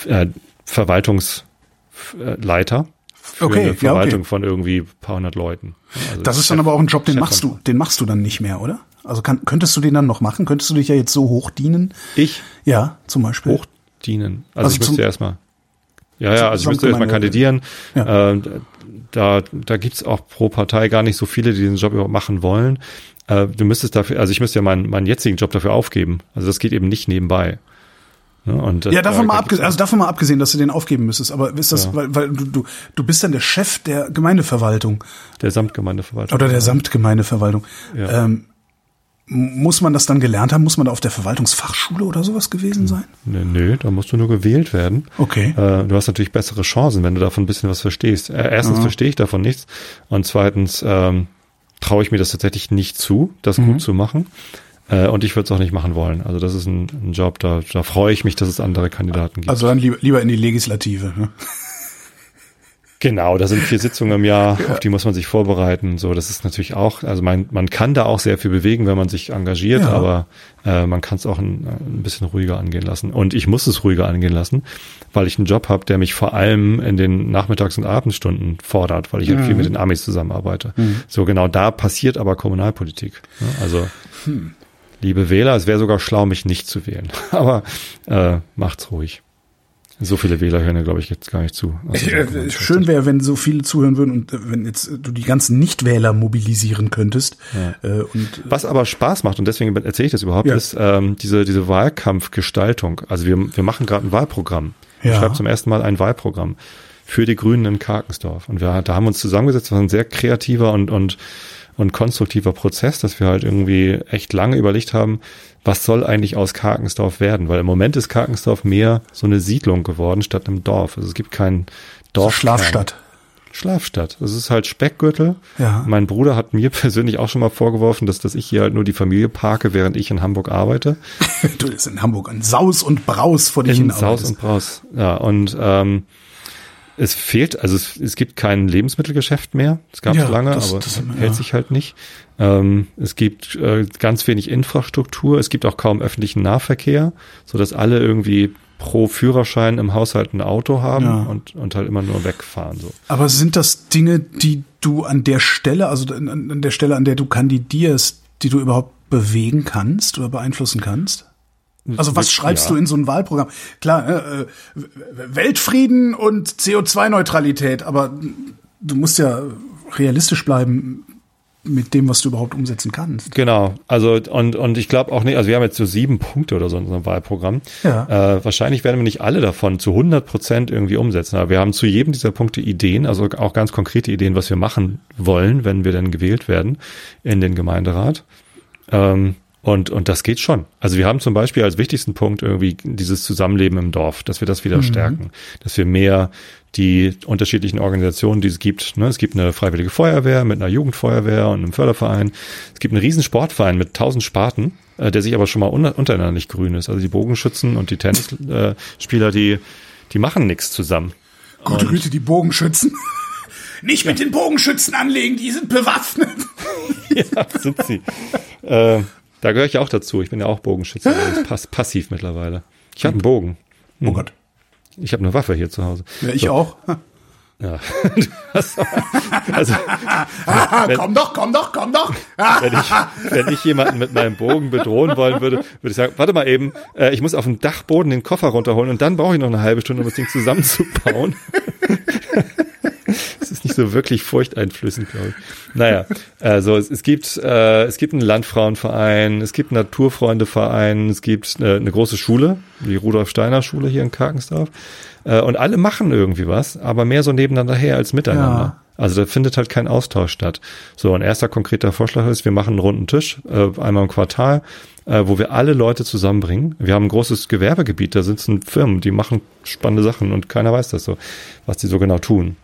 äh, Verwaltungsleiter für Okay, eine ja, Verwaltung okay. von irgendwie ein paar hundert Leuten. Also das ist dann Chef- aber auch ein Job, den Chef machst du, den machst du dann nicht mehr, oder? Also kann, könntest du den dann noch machen? Könntest du dich ja jetzt so hochdienen? Ich Ja, zum Beispiel. hochdienen. Also, Also ich müsste erstmal. Ja, ja, also ich müsste erstmal kandidieren. Ja. Äh, da da gibt's auch pro Partei gar nicht so viele, die den Job überhaupt machen wollen. Äh, du müsstest dafür, also ich müsste ja meinen, meinen jetzigen Job dafür aufgeben. Also das geht eben nicht nebenbei. Ja, und Ja, davon da- mal abgesehen, also davon mal abgesehen, dass du den aufgeben müsstest. Aber ist das, Ja. weil, weil du, du, du bist dann der Chef der Gemeindeverwaltung der Samtgemeindeverwaltung. oder der Samtgemeindeverwaltung. Ja. Ähm, muss man das dann gelernt haben? Muss man da auf der Verwaltungsfachschule oder sowas gewesen sein? Nö, nö, da musst du nur gewählt werden. Okay. Äh, du hast natürlich bessere Chancen, wenn du davon ein bisschen was verstehst. Äh, erstens Ja. verstehe ich davon nichts und zweitens ähm, traue ich mir das tatsächlich nicht zu, das Mhm. gut zu machen. Äh, und ich würde es auch nicht machen wollen. Also das ist ein, ein Job, da, da freue ich mich, dass es andere Kandidaten gibt. Also dann lieber, lieber in die Legislative. Ne? Genau, da sind vier Sitzungen im Jahr, auf die muss man sich vorbereiten. So, das ist natürlich auch, also man, man kann da auch sehr viel bewegen, wenn man sich engagiert, Ja. aber äh, man kann es auch ein, ein bisschen ruhiger angehen lassen. Und ich muss es ruhiger angehen lassen, weil ich einen Job habe, der mich vor allem in den Nachmittags- und Abendstunden fordert, weil ich halt viel mit den Amis zusammenarbeite. So genau da passiert aber Kommunalpolitik. Ne? Also liebe Wähler, es wäre sogar schlau, mich nicht zu wählen. aber äh, macht's ruhig. So viele Wähler hören ja, glaube ich, jetzt gar nicht zu. Also, Äh, Schön wäre, wenn so viele zuhören würden und äh, wenn jetzt äh, du die ganzen Nichtwähler mobilisieren könntest. Äh, und Was aber Spaß macht, und deswegen erzähle ich das überhaupt, Ja. ist ähm, diese, diese Wahlkampfgestaltung. Also wir, wir machen gerade ein Wahlprogramm. Ja. Ich schreibe zum ersten Mal ein Wahlprogramm für die Grünen in Karkensdorf. Und wir, da haben wir uns zusammengesetzt, das war ein sehr kreativer und, und, und konstruktiver Prozess, dass wir halt irgendwie echt lange überlegt haben, was soll eigentlich aus Karkensdorf werden? Weil im Moment ist Karkensdorf mehr so eine Siedlung geworden statt einem Dorf. Also es gibt kein Dorf. Schlafstadt. Schlafstadt. Es ist halt Speckgürtel. Ja. Mein Bruder hat mir persönlich auch schon mal vorgeworfen, dass, dass ich hier halt nur die Familie parke, während ich in Hamburg arbeite. du bist in Hamburg ein Saus und Braus vor dich In hin Saus und Braus. Ja, und ähm, es fehlt, also es, es gibt kein Lebensmittelgeschäft mehr. Es gab es Ja, lange, das- aber das- hält ja. sich halt nicht. Ähm, es gibt äh, ganz wenig Infrastruktur. Es gibt auch kaum öffentlichen Nahverkehr, so dass alle irgendwie pro Führerschein im Haushalt ein Auto haben Ja. und, und halt immer nur wegfahren. So. Aber sind das Dinge, die du an der Stelle, also an, an der Stelle, an der du kandidierst, die du überhaupt bewegen kannst oder beeinflussen kannst? Also was schreibst Ja. du in so ein Wahlprogramm? Klar, äh, W- Weltfrieden und CO2-Neutralität, aber du musst ja realistisch bleiben mit dem, was du überhaupt umsetzen kannst. Genau, also und und ich glaube auch nicht, also wir haben jetzt so sieben Punkte oder so in unserem Wahlprogramm. Ja. Äh, wahrscheinlich werden wir nicht alle davon zu 100 Prozent irgendwie umsetzen, aber wir haben zu jedem dieser Punkte Ideen, also auch ganz konkrete Ideen, was wir machen wollen, wenn wir dann gewählt werden in den Gemeinderat. Ähm, und, und das geht schon. Also wir haben zum Beispiel als wichtigsten Punkt irgendwie dieses Zusammenleben im Dorf, dass wir das wieder stärken, dass wir mehr die unterschiedlichen Organisationen, die es gibt. Ne? Es gibt eine freiwillige Feuerwehr mit einer Jugendfeuerwehr und einem Förderverein. Es gibt einen riesen Sportverein mit tausend Sparten, äh, der sich aber schon mal un untereinander nicht grün ist. Also die Bogenschützen und die Tennisspieler, äh, die, die machen nichts zusammen. Gute Güte, die Bogenschützen. Nicht mit den Bogenschützen anlegen, die sind bewaffnet. ja, sind sie. äh, da gehöre ich auch dazu. Ich bin ja auch Bogenschütze, pass passiv mittlerweile. Ich habe einen Bogen. Oh Gott. Ich habe eine Waffe hier zu Hause. Ja, ich So, auch. Ja. Hast- also, wenn, komm doch, komm doch, komm doch. wenn, ich, wenn ich jemanden mit meinem Bogen bedrohen wollen würde, würde ich sagen, warte mal eben, äh, ich muss auf dem Dachboden den Koffer runterholen und dann brauche ich noch eine halbe Stunde, um das Ding zusammenzubauen. Ist nicht so wirklich furchteinflößend, glaube ich. Naja, also es, es gibt äh, es gibt einen Landfrauenverein, es gibt einen Naturfreundeverein, es gibt eine, eine große Schule, die Rudolf Steiner Schule hier in Karkensdorf. Äh, und alle machen irgendwie was, aber mehr so nebeneinander her als miteinander. Ja. Also da findet halt kein Austausch statt. So, ein erster konkreter Vorschlag ist, wir machen einen runden Tisch, äh, einmal im Quartal, äh, wo wir alle Leute zusammenbringen. Wir haben ein großes Gewerbegebiet, da sitzen Firmen, die machen spannende Sachen und keiner weiß das so, was die so genau tun.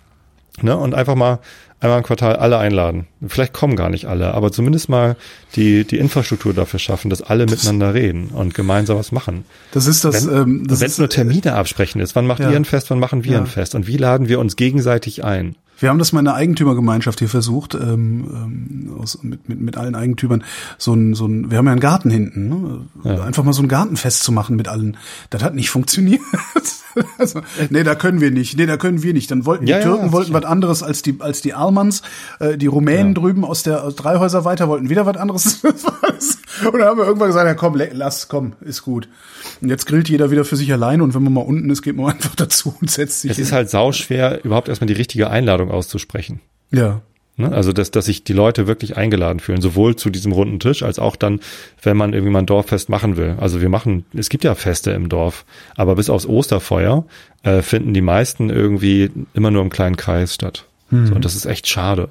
Ne? Und einfach mal einmal im Quartal alle einladen. Vielleicht kommen gar nicht alle, aber zumindest mal die, die Infrastruktur dafür schaffen, dass alle miteinander reden und gemeinsam was machen. Das ist das, Wenn ähm, das es ist, nur Termine absprechen ist, wann macht ja. ihr ein Fest, wann machen wir Ja. ein Fest und wie laden wir uns gegenseitig ein? Wir haben das mal in einer Eigentümergemeinschaft hier versucht, ähm, ähm, aus, mit, mit, mit allen Eigentümern, so ein, so ein, wir haben ja einen Garten hinten, ne? Ja. einfach mal so ein Gartenfest zu machen mit allen. Das hat nicht funktioniert. also, nee, da können wir nicht, nee, da können wir nicht. Dann wollten die Ja, ja, Türken wollten sicher. was anderes als die, als die Almans, äh, die Rumänen drüben aus der aus drei Häuser weiter wollten wieder was anderes. Und dann haben wir irgendwann gesagt, ja komm, lass, komm, ist gut. Und jetzt grillt jeder wieder für sich allein und wenn man mal unten ist, geht man einfach dazu und setzt sich Es ist halt sauschwer, überhaupt erstmal die richtige Einladung auszusprechen. Ja. Ne? Also, dass, dass sich die Leute wirklich eingeladen fühlen, sowohl zu diesem runden Tisch, als auch dann, wenn man irgendwie mal ein Dorffest machen will. Also wir machen, es gibt ja Feste im Dorf, aber bis aufs Osterfeuer äh, finden die meisten irgendwie immer nur im kleinen Kreis statt. So, und das ist echt schade.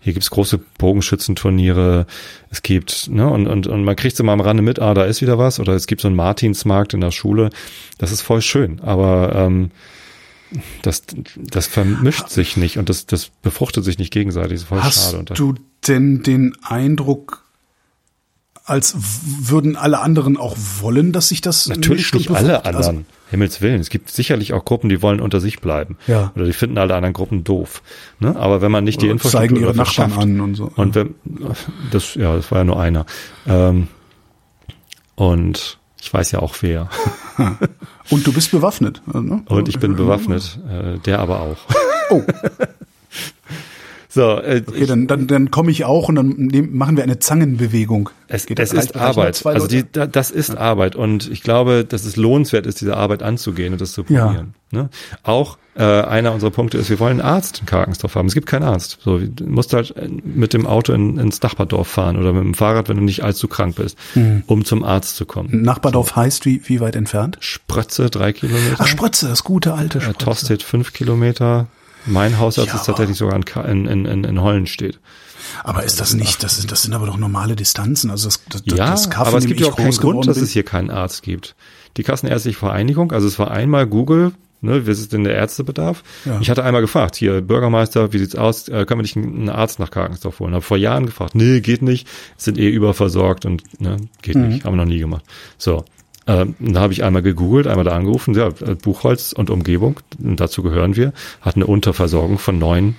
Hier gibt's große Bogenschützenturniere, es gibt, ne, und, und, und man kriegt so mal am Rande mit, ah, da ist wieder was, oder es gibt so einen Martinsmarkt in der Schule. Das ist voll schön, aber ähm, das, das vermischt sich nicht und das, das befruchtet sich nicht gegenseitig. Das ist voll Hast schade. Du denn den Eindruck, als würden alle anderen auch wollen, dass sich das natürlich nicht alle anderen. Also, Himmels Willen. Es gibt sicherlich auch Gruppen, die wollen unter sich bleiben. Ja. Oder die finden alle anderen Gruppen doof. Ne? Aber wenn man nicht die Oder Infrastruktur zeigen ihre Nachbarn an und so. Und wenn, das, ja, das war ja nur einer. Ähm, und ich weiß ja auch wer. und du bist bewaffnet. Ne? Und ich bin bewaffnet, äh, der aber auch. Oh, So, äh, okay, dann, dann, dann komme ich auch und dann nehm, machen wir eine Zangenbewegung. Es, Geht es ist Arbeit. Also die, da- das ist Arbeit und ich glaube, dass es lohnenswert ist, diese Arbeit anzugehen und das zu Ja. probieren. Ne? Auch äh, einer unserer Punkte ist, wir wollen einen Arzt in Karkensdorf haben. Es gibt keinen Arzt. So, du musst halt äh, mit dem Auto in, ins Nachbardorf fahren oder mit dem Fahrrad, wenn du nicht allzu krank bist, Mhm. um zum Arzt zu kommen. Nachbardorf heißt wie, wie weit entfernt? Sprötze drei Kilometer, Ach, Sprötze, das gute alte äh, Sprötze. Tosted fünf Kilometer, Mein Hausarzt Ja, ist tatsächlich sogar in, in, in, in, in Hollenstedt. Aber ist das nicht, das, sind- das sind aber doch normale Distanzen. Also das, das, Ja, das Kaff, aber es gibt ja auch keinen Grund, dass bin. es hier keinen Arzt gibt. Die Kassenärztliche Vereinigung, also es war einmal Google, ne, wie ist denn der Ärztebedarf? Ja. Ich hatte einmal gefragt, hier, Bürgermeister, wie sieht's aus, äh, können wir nicht einen Arzt nach Karkensdorf holen? Habe vor Jahren gefragt, nee, geht nicht, sind eh überversorgt und ne, geht Mhm. nicht, haben wir noch nie gemacht. So, ähm, da habe ich einmal gegoogelt, einmal da angerufen, ja, äh, Buchholz und Umgebung, dazu gehören wir, hat eine Unterversorgung von neun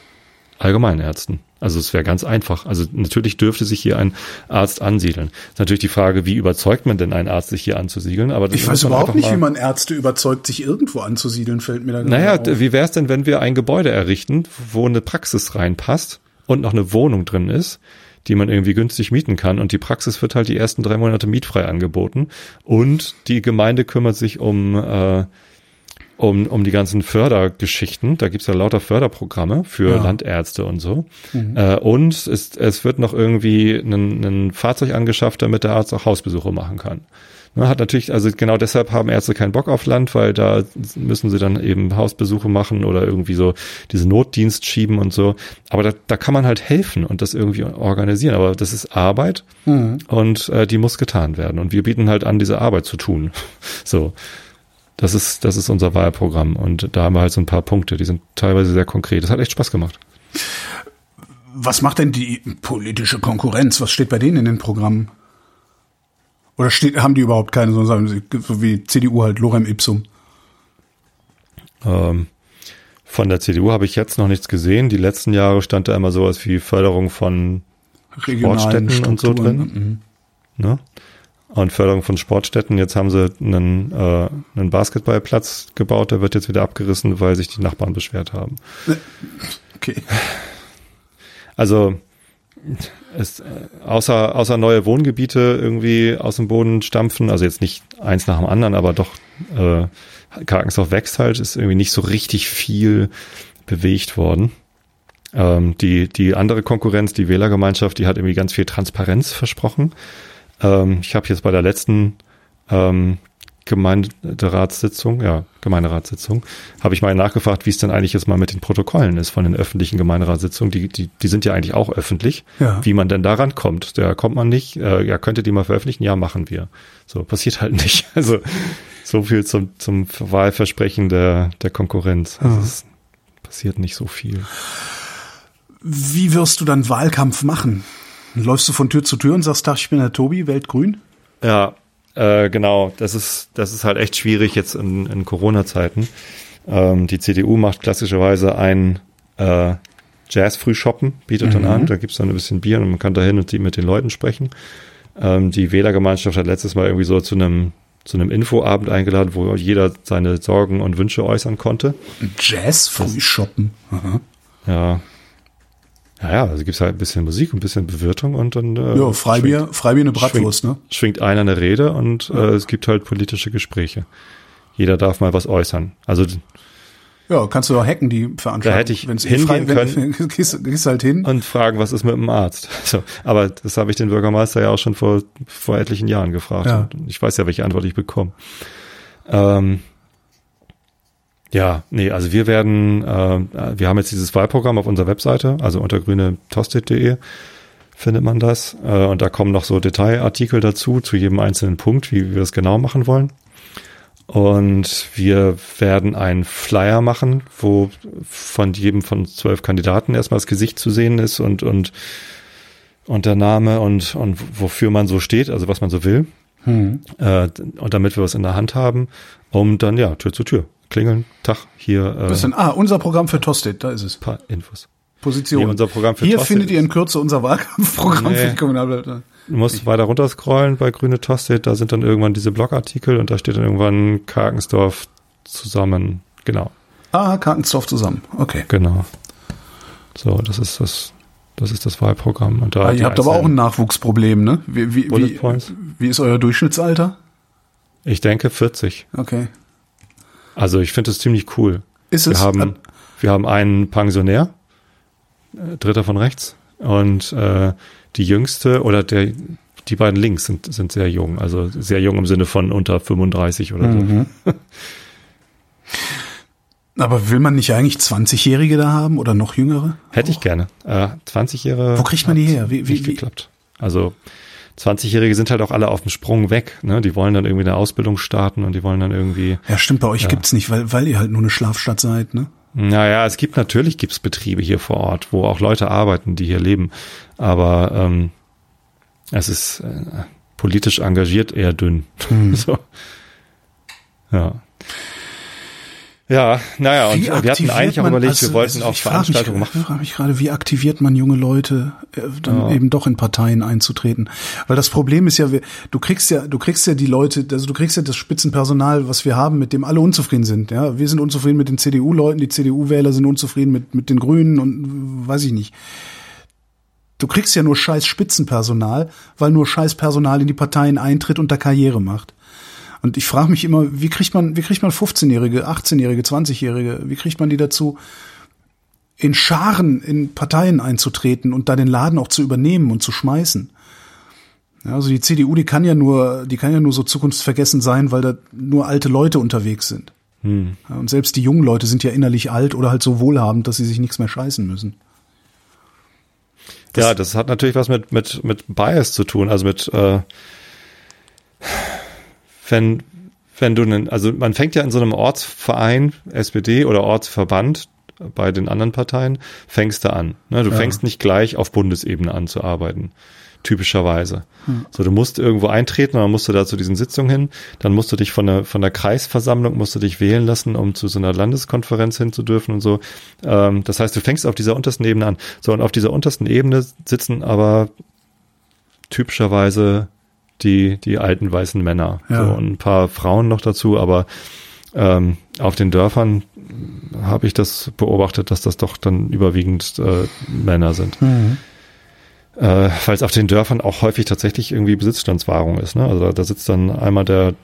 Allgemeinärzten. Also es wäre ganz einfach. Also natürlich dürfte sich hier ein Arzt ansiedeln. Ist natürlich die Frage, wie überzeugt man denn einen Arzt, sich hier anzusiedeln? Aber das Ich weiß überhaupt nicht, wie man Ärzte überzeugt, sich irgendwo anzusiedeln, fällt mir da Naja, auf. wie wäre es denn, wenn wir ein Gebäude errichten, wo eine Praxis reinpasst und noch eine Wohnung drin ist, die man irgendwie günstig mieten kann und die Praxis wird halt die ersten drei Monate mietfrei angeboten und die Gemeinde kümmert sich um äh, um, um die ganzen Fördergeschichten. Da gibt's ja lauter Förderprogramme für Ja. Landärzte und so. Äh, und es, es wird noch irgendwie ein Fahrzeug angeschafft, damit der Arzt auch Hausbesuche machen kann. Ne, hat natürlich, also genau deshalb haben Ärzte keinen Bock auf Land, weil da müssen sie dann eben Hausbesuche machen oder irgendwie so diese Notdienst schieben und so. Aber da, da kann man halt helfen und das irgendwie organisieren. Aber das ist Arbeit und äh, die muss getan werden. Und wir bieten halt an, diese Arbeit zu tun. So. Das ist, das ist unser Wahlprogramm. Und da haben wir halt so ein paar Punkte, die sind teilweise sehr konkret. Das hat echt Spaß gemacht. Was macht denn die politische Konkurrenz? Was steht bei denen in den Programmen? Oder steht, haben die überhaupt keine, so sagen sie, so wie CDU halt Lorem Ipsum? Ähm, von der CDU habe ich jetzt noch nichts gesehen. Die letzten Jahre stand da immer sowas wie Förderung von Regionalen Sportstätten und so Strukturen. drin. ne? Und Förderung von Sportstätten. Jetzt haben sie einen, äh, einen Basketballplatz gebaut, der wird jetzt wieder abgerissen, weil sich die Nachbarn beschwert haben. Okay. Also es, außer, außer neue Wohngebiete irgendwie aus dem Boden stampfen, also jetzt nicht eins nach dem anderen, aber doch äh, Karkensdorf wächst halt, ist irgendwie nicht so richtig viel bewegt worden. Ähm, die, die andere Konkurrenz, die Wählergemeinschaft, die hat irgendwie ganz viel Transparenz versprochen. Ähm, ich habe jetzt bei der letzten ähm, Gemeinderatssitzung, ja, Gemeinderatssitzung, habe ich mal nachgefragt, wie es denn eigentlich jetzt mal mit den Protokollen ist von den öffentlichen Gemeinderatssitzungen. Die, die, die sind ja eigentlich auch öffentlich. Ja. Wie man denn daran kommt, da kommt man nicht. Äh, ja, könnt ihr die mal veröffentlichen? Ja, machen wir. So, passiert halt nicht. Also so viel zum, zum Wahlversprechen der, der Konkurrenz. Also es passiert nicht so viel. Wie wirst du dann Wahlkampf machen? Läufst du von Tür zu Tür und sagst, Tag, ich bin der Tobi, Weltgrün? Ja, äh, genau. Das ist, das ist halt echt schwierig jetzt in, in Corona-Zeiten. Ähm, die CDU macht klassischerweise ein äh, Jazz-Frühshoppen, bietet dann an. Da gibt's dann ein bisschen Bier und man kann da hin und die mit den Leuten sprechen. Ähm, die Wählergemeinschaft hat letztes Mal irgendwie so zu einem zu einem Infoabend eingeladen, wo jeder seine Sorgen und Wünsche äußern konnte. Jazz Frühshoppen. Aha. Ja. Ja, ja, also gibt's halt ein bisschen Musik, ein bisschen Bewirtung und dann äh, Ja, Freibier, Freibier eine Bratwurst, schwingt, ne? schwingt einer eine Rede und äh, es gibt halt politische Gespräche. Jeder darf mal was äußern. Also Ja, kannst du auch hacken, die Veranstaltung. Da hätte ich Wenn's eh hingehen frei- können. Wenn, gehst, gehst halt hin. und fragen, was ist mit dem Arzt? So, aber das habe ich den Bürgermeister ja auch schon vor, vor etlichen Jahren gefragt. Ja. Und ich weiß ja, welche Antwort ich bekomme. Ähm, ja, nee, also wir werden, äh, wir haben jetzt dieses Wahlprogramm auf unserer Webseite, also unter grüne-tosted.de findet man das. Äh, und da kommen noch so Detailartikel dazu, zu jedem einzelnen Punkt, wie wir es genau machen wollen. Und wir werden einen Flyer machen, wo von jedem von zwölf Kandidaten erstmal das Gesicht zu sehen ist und, und, und der Name und, und wofür man so steht, also was man so will. Äh, und damit wir was in der Hand haben, um dann, ja, Tür zu Tür. Klingeln, Tag, hier äh, Was denn? Ah, unser Programm für Tosted, da ist es. paar Infos. Position. Hier unser Programm für Hier Tosted findet ihr in Kürze unser Wahlkampfprogramm Nee. für die Kommunalbehörde. Du musst weiter runter scrollen bei Grüne Tosted, da sind dann irgendwann diese Blogartikel und da steht dann irgendwann Karkensdorf zusammen. Genau, Ah, Kartensdorf zusammen. Okay. genau. So, das ist das, das ist das Wahlprogramm. Und da Ah, ihr habt aber auch ein Nachwuchsproblem, ne? Wie, wie, wie, wie ist euer Durchschnittsalter? Ich denke 40. Okay. Also ich finde es ziemlich cool. Ist Wir es? haben, wir haben einen Pensionär, äh, dritter von rechts, und äh, die jüngste oder der, die beiden links sind, sind sehr jung, also sehr jung im Sinne von unter 35 oder so. Mhm. Aber will man nicht eigentlich 20-Jährige da haben oder noch jüngere? Hätte ich gerne. Äh, 20-Jährige. Wo kriegt man die her? Wie, wie, nicht wie? geklappt. Also 20-Jährige sind halt auch alle auf dem Sprung weg. Ne? Die wollen dann irgendwie eine Ausbildung starten und die wollen dann irgendwie. Ja, stimmt, bei euch gibt's nicht, weil, weil ihr halt nur eine Schlafstadt seid, ne? Naja, es gibt natürlich gibt's Betriebe hier vor Ort, wo auch Leute arbeiten, die hier leben. Aber ähm, es ist äh, politisch engagiert eher dünn. so. Ja. Ja, naja, und wir hatten eigentlich auch überlegt, also- wir wollten also auch Veranstaltungen machen. Ich frage mich gerade, wie aktiviert man junge Leute, äh, dann Ja. eben doch in Parteien einzutreten? Weil das Problem ist ja, du kriegst ja, du kriegst ja die Leute, also du kriegst ja das Spitzenpersonal, was wir haben, mit dem alle unzufrieden sind. Ja, wir sind unzufrieden mit den CDU-Leuten, die CDU-Wähler sind unzufrieden mit mit den Grünen und äh, weiß ich nicht. Du kriegst ja nur scheiß Spitzenpersonal, weil nur scheiß Personal in die Parteien eintritt und da Karriere macht. Und ich frage mich immer, wie kriegt man, wie kriegt man 15-Jährige, 18-Jährige, 20-Jährige, wie kriegt man die dazu, in Scharen in Parteien einzutreten und da den Laden auch zu übernehmen und zu schmeißen? Ja, also die CDU, die kann ja nur, die kann ja nur so zukunftsvergessen sein, weil da nur alte Leute unterwegs sind. Ja, und selbst die jungen Leute sind ja innerlich alt oder halt so wohlhabend, dass sie sich nichts mehr scheißen müssen. ja, das hat natürlich was mit, mit, mit Bias zu tun, also mit, äh, wenn, wenn du einen, also man fängt ja in so einem Ortsverein, SPD oder Ortsverband bei den anderen Parteien, fängst du an. Ne? Du fängst nicht gleich auf Bundesebene an zu arbeiten. Typischerweise. So, du musst irgendwo eintreten, dann musst du da zu diesen Sitzungen hin, dann musst du dich von der, von der Kreisversammlung, musst du dich wählen lassen, um zu so einer Landeskonferenz hin zu dürfen und so. Ähm, das heißt, du fängst auf dieser untersten Ebene an. So, und auf dieser untersten Ebene sitzen aber typischerweise die, die alten weißen Männer. Ja. So, und ein paar Frauen noch dazu, aber ähm, auf den Dörfern habe ich das beobachtet, dass das doch dann überwiegend äh, Männer sind. Äh, weil es auf den Dörfern auch häufig tatsächlich irgendwie Besitzstandswahrung ist. Ne? Also da, da sitzt dann einmal der,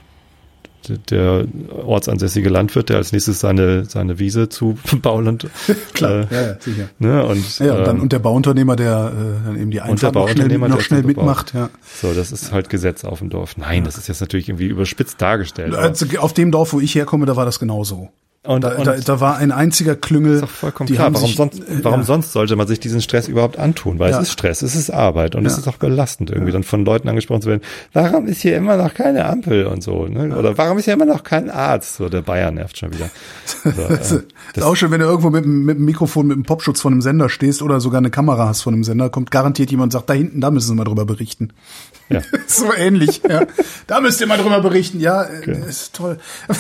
der, ortsansässige Landwirt, der als nächstes seine, seine Wiese zu bauen und Klar, äh, ja, ja, sicher. Ne? Und, Ja, und, dann, ähm, und der Bauunternehmer, der äh, dann eben die Einfahrt noch schnell, noch schnell mitmacht. Ja. So, das ist halt Gesetz auf dem Dorf. Nein, das ist jetzt natürlich irgendwie überspitzt dargestellt. Also auf dem Dorf, wo ich herkomme, da war das genauso. Und, Da, und da, da war ein einziger Klüngel. ist doch vollkommen die klar. haben Warum, sich, sonst, äh, warum ja. sonst sollte man sich diesen Stress überhaupt antun? Weil Ja. es ist Stress, es ist Arbeit und es Ja. ist auch belastend, irgendwie dann von Leuten angesprochen zu werden, warum ist hier immer noch keine Ampel und so, ne? Oder warum ist hier immer noch kein Arzt? So, der Bayern nervt schon wieder. So, Das äh, ist auch schon, wenn du irgendwo mit, mit dem Mikrofon, mit dem Popschutz von einem Sender stehst oder sogar eine Kamera hast von einem Sender, kommt garantiert jemand und sagt, da hinten, da müssen Sie mal drüber berichten. Ja. so ähnlich, ja. Da müsst ihr mal drüber berichten. Ja, äh, ist toll.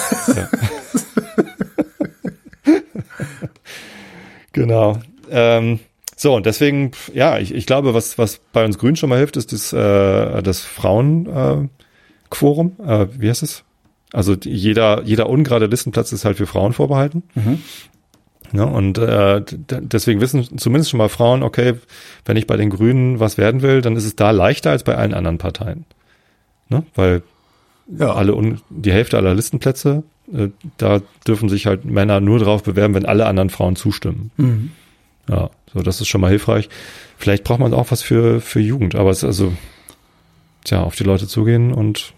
Genau. Ähm, so, und deswegen, ja, ich, ich glaube, was, was bei uns Grünen schon mal hilft, ist das, äh, das Frauen-Quorum. Äh, äh, wie heißt es? Also die, jeder, jeder ungerade Listenplatz ist halt für Frauen vorbehalten. Ja, und äh, deswegen wissen zumindest schon mal Frauen, okay, wenn ich bei den Grünen was werden will, dann ist es da leichter als bei allen anderen Parteien. Ne? Weil Ja, alle un die Hälfte aller Listenplätze, äh, da dürfen sich halt Männer nur drauf bewerben, wenn alle anderen Frauen zustimmen. Mhm. Ja, so das ist schon mal hilfreich. Vielleicht braucht man auch was für für Jugend, aber es ist also tja, auf die Leute zugehen und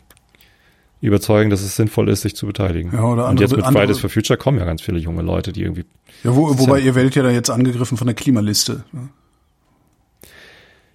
überzeugen, dass es sinnvoll ist, sich zu beteiligen. Ja, oder und andere- jetzt mit andere- Fridays for Future kommen ja ganz viele junge Leute, die irgendwie ja wo, wobei ja- ihr werdet ja da jetzt angegriffen von der Klimaliste.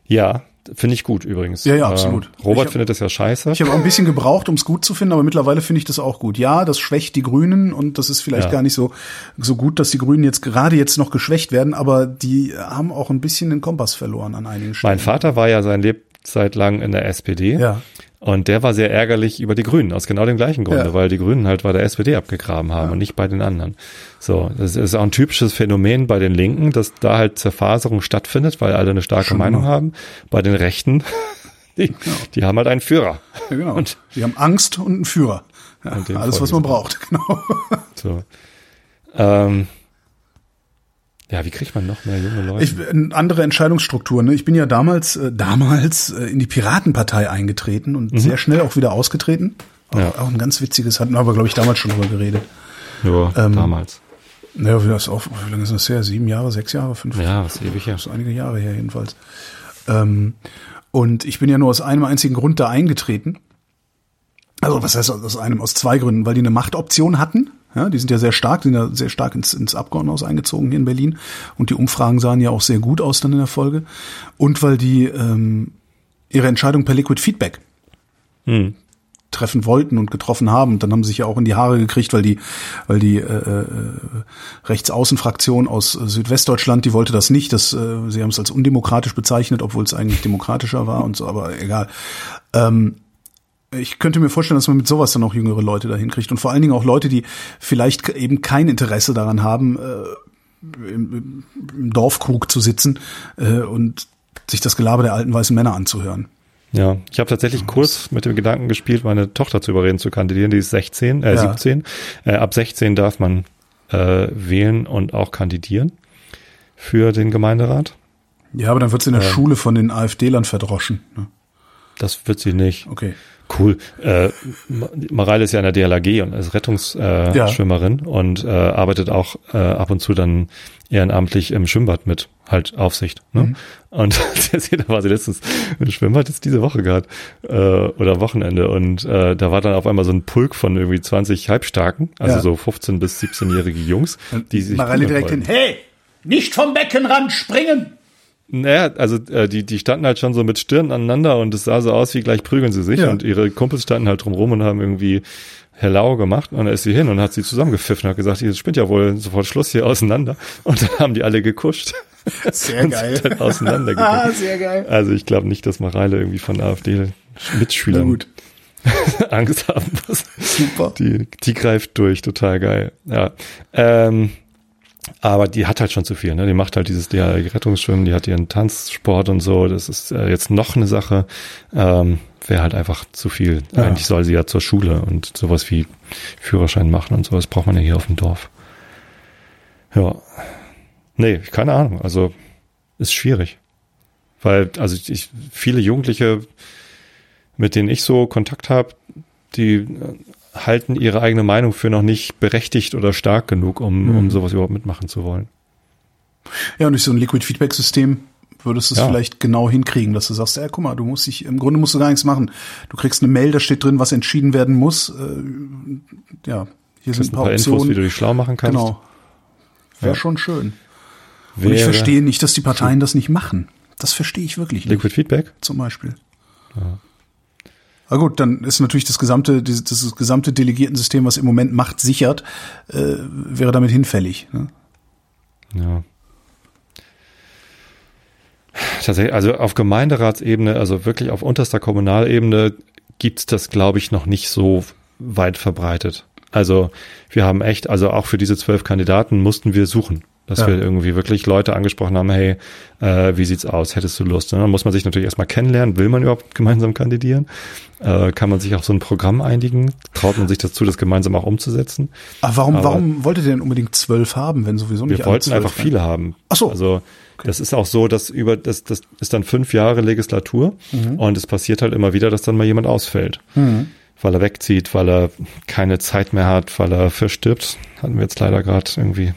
ja, finde ich gut übrigens. Ja, ja, Äh, absolut. Robert Ich hab- findet das ja scheiße. Ich habe auch ein bisschen gebraucht, um es gut zu finden, aber mittlerweile finde ich das auch gut. Ja, das schwächt die Grünen und das ist vielleicht Ja. gar nicht so, so gut, dass die Grünen jetzt gerade jetzt noch geschwächt werden, aber die haben auch ein bisschen den Kompass verloren an einigen Stellen. Mein Vater war ja sein Lebzeit lang in der SPD. Ja. Und der war sehr ärgerlich über die Grünen, aus genau dem gleichen Grunde, Ja. weil die Grünen halt bei der SPD abgegraben haben und nicht bei den anderen. So, das ist auch ein typisches Phänomen bei den Linken, dass da halt Zerfaserung stattfindet, weil alle eine starke Schon Meinung mal. haben. Bei den Rechten, die, die haben halt einen Führer. Ja, genau. Und- die haben Angst und einen Führer. Ja, alles, was man braucht, genau. So. Ähm, ja, wie kriegt man noch mehr junge Leute? Ich, äh, andere Entscheidungsstrukturen. Ne? Ich bin ja damals, äh, damals äh, in die Piratenpartei eingetreten und sehr schnell auch wieder ausgetreten. Auch, Mhm. Ja. auch ein ganz witziges, hatten wir aber, glaube ich, damals schon drüber geredet. ja, ähm, damals. Naja, wie, das auch, wie lange ist das her? Sieben Jahre, sechs Jahre, fünf Ja, was ewig her. Das ist einige Jahre her jedenfalls. Ähm, und ich bin ja nur aus einem einzigen Grund da eingetreten. Also was heißt aus einem? Aus zwei Gründen, weil die eine Machtoption hatten. Ja, die sind ja sehr stark, sind ja sehr stark ins, ins Abgeordnetenhaus eingezogen hier in Berlin. Und die Umfragen sahen ja auch sehr gut aus dann in der Folge. Und weil die ähm, ihre Entscheidung per Liquid Feedback Hm. treffen wollten und getroffen haben. Und dann haben sie sich ja auch in die Haare gekriegt, weil die, weil die äh, äh, Rechtsaußenfraktion aus Südwestdeutschland, die wollte das nicht. Das, äh, sie haben es als undemokratisch bezeichnet, obwohl es eigentlich demokratischer war und so, aber egal. Ähm, ich könnte mir vorstellen, dass man mit sowas dann auch jüngere Leute dahin kriegt und vor allen Dingen auch Leute, die vielleicht eben kein Interesse daran haben, äh, im, im Dorfkrug zu sitzen äh, und sich das Gelaber der alten weißen Männer anzuhören. Ja, ich habe tatsächlich kurz mit dem Gedanken gespielt, meine Tochter zu überreden zu kandidieren. Die ist 16, äh, Ja. 17. Äh, ab 16 darf man äh, wählen und auch kandidieren für den Gemeinderat. Ja, aber dann wird sie in der Schule von den AfD-Lern verdroschen. Ne? Das wird sie nicht. Okay. Cool. Äh, Ma- Mareile ist ja in der DLAG und ist Rettungsschwimmerin Ja. Und äh, arbeitet auch äh, ab und zu dann ehrenamtlich im Schwimmbad mit, halt Aufsicht. Ne? Mhm. Und da war sie letztens im Schwimmbad jetzt diese Woche gerade äh, oder Wochenende und äh, da war dann auf einmal so ein Pulk von irgendwie 20 Halbstarken, also Ja. so 15 bis 17-jährige Jungs, die sich Mareile direkt hin. Hey, nicht vom Beckenrand springen! Naja, also äh, die, die standen halt schon so mit Stirn aneinander und es sah so aus, wie gleich prügeln sie sich Ja. und ihre Kumpels standen halt drumrum und haben irgendwie Hellau gemacht und dann ist sie hin und hat sie zusammengepfiffen und hat gesagt, jetzt spinnt ja wohl sofort Schluss hier auseinander und dann haben die alle gekuscht. Sehr und sind dann Ah, sehr geil. Also ich glaube nicht, dass Mareile irgendwie von AfD-Mitschülern gut, Angst haben muss. super. Die, die greift durch, total geil. Ja. Ähm, aber die hat halt schon zu viel, ne? Die macht halt dieses DHL-Rettungsschwimmen, die hat ihren Tanzsport und so. Das ist äh, jetzt noch eine Sache. Ähm, Wäre halt einfach zu viel. Ja. Eigentlich soll sie ja zur Schule und sowas wie Führerschein machen und sowas braucht man ja hier auf dem Dorf. Ja. Nee, keine Ahnung. Also ist schwierig. Weil, also ich, viele Jugendliche, mit denen ich so Kontakt habe, die äh, halten ihre eigene Meinung für noch nicht berechtigt oder stark genug, um, Mhm. um sowas überhaupt mitmachen zu wollen. Ja, und durch so ein Liquid Feedback System würdest du es Ja. vielleicht genau hinkriegen, dass du sagst, ja, guck mal, du musst dich, im Grunde musst du gar nichts machen. Du kriegst eine Mail, da steht drin, was entschieden werden muss. Äh, ja, hier sind sind ein paar Infos, wie du dich schlau machen kannst. Genau. Wäre Ja. schon schön. Und Wäre ich verstehe nicht, dass die Parteien das nicht machen. Das verstehe ich wirklich nicht. Liquid Feedback? zum Beispiel. Aber gut, dann ist natürlich das gesamte, das gesamte Delegiertensystem, was im Moment Macht sichert, äh, wäre damit hinfällig. Ne? Ja. Tatsächlich, also auf Gemeinderatsebene, also wirklich auf unterster Kommunalebene gibt's das, glaube ich, noch nicht so weit verbreitet. Also wir haben echt, also auch für diese zwölf Kandidaten mussten wir suchen, dass Ja. wir irgendwie wirklich Leute angesprochen haben, hey, äh, wie sieht's aus, hättest du Lust? Und dann muss man sich natürlich erstmal kennenlernen, will man überhaupt gemeinsam kandidieren? Äh, kann man sich auf so ein Programm einigen? Traut man sich dazu, das gemeinsam auch umzusetzen? Aber warum, Aber- warum wolltet ihr denn unbedingt zwölf haben, wenn sowieso nicht Wir wollten einfach rein? viele haben. Ach so. Also das ist auch so, dass über das das ist dann fünf Jahre Legislatur Mhm. und es passiert halt immer wieder, dass dann mal jemand ausfällt, weil er wegzieht, weil er keine Zeit mehr hat, weil er verstirbt. Hatten wir jetzt leider gerade irgendwie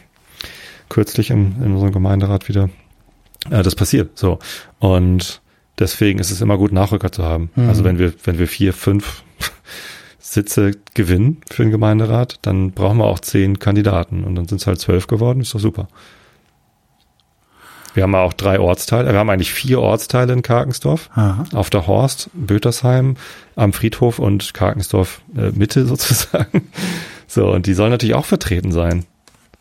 kürzlich im, in unserem Gemeinderat wieder. Äh, das passiert so und deswegen ist es immer gut Nachrücker zu haben. Mhm. Also wenn wir wenn wir vier fünf Sitze gewinnen für den Gemeinderat, dann brauchen wir auch zehn Kandidaten und dann sind es halt zwölf geworden, ist doch super. Wir haben auch drei Ortsteile, wir haben eigentlich vier Ortsteile in Karkensdorf. Aha. Auf der Horst, Bötersheim, am Friedhof und Karkensdorf äh, Mitte sozusagen. So, und die sollen natürlich auch vertreten sein.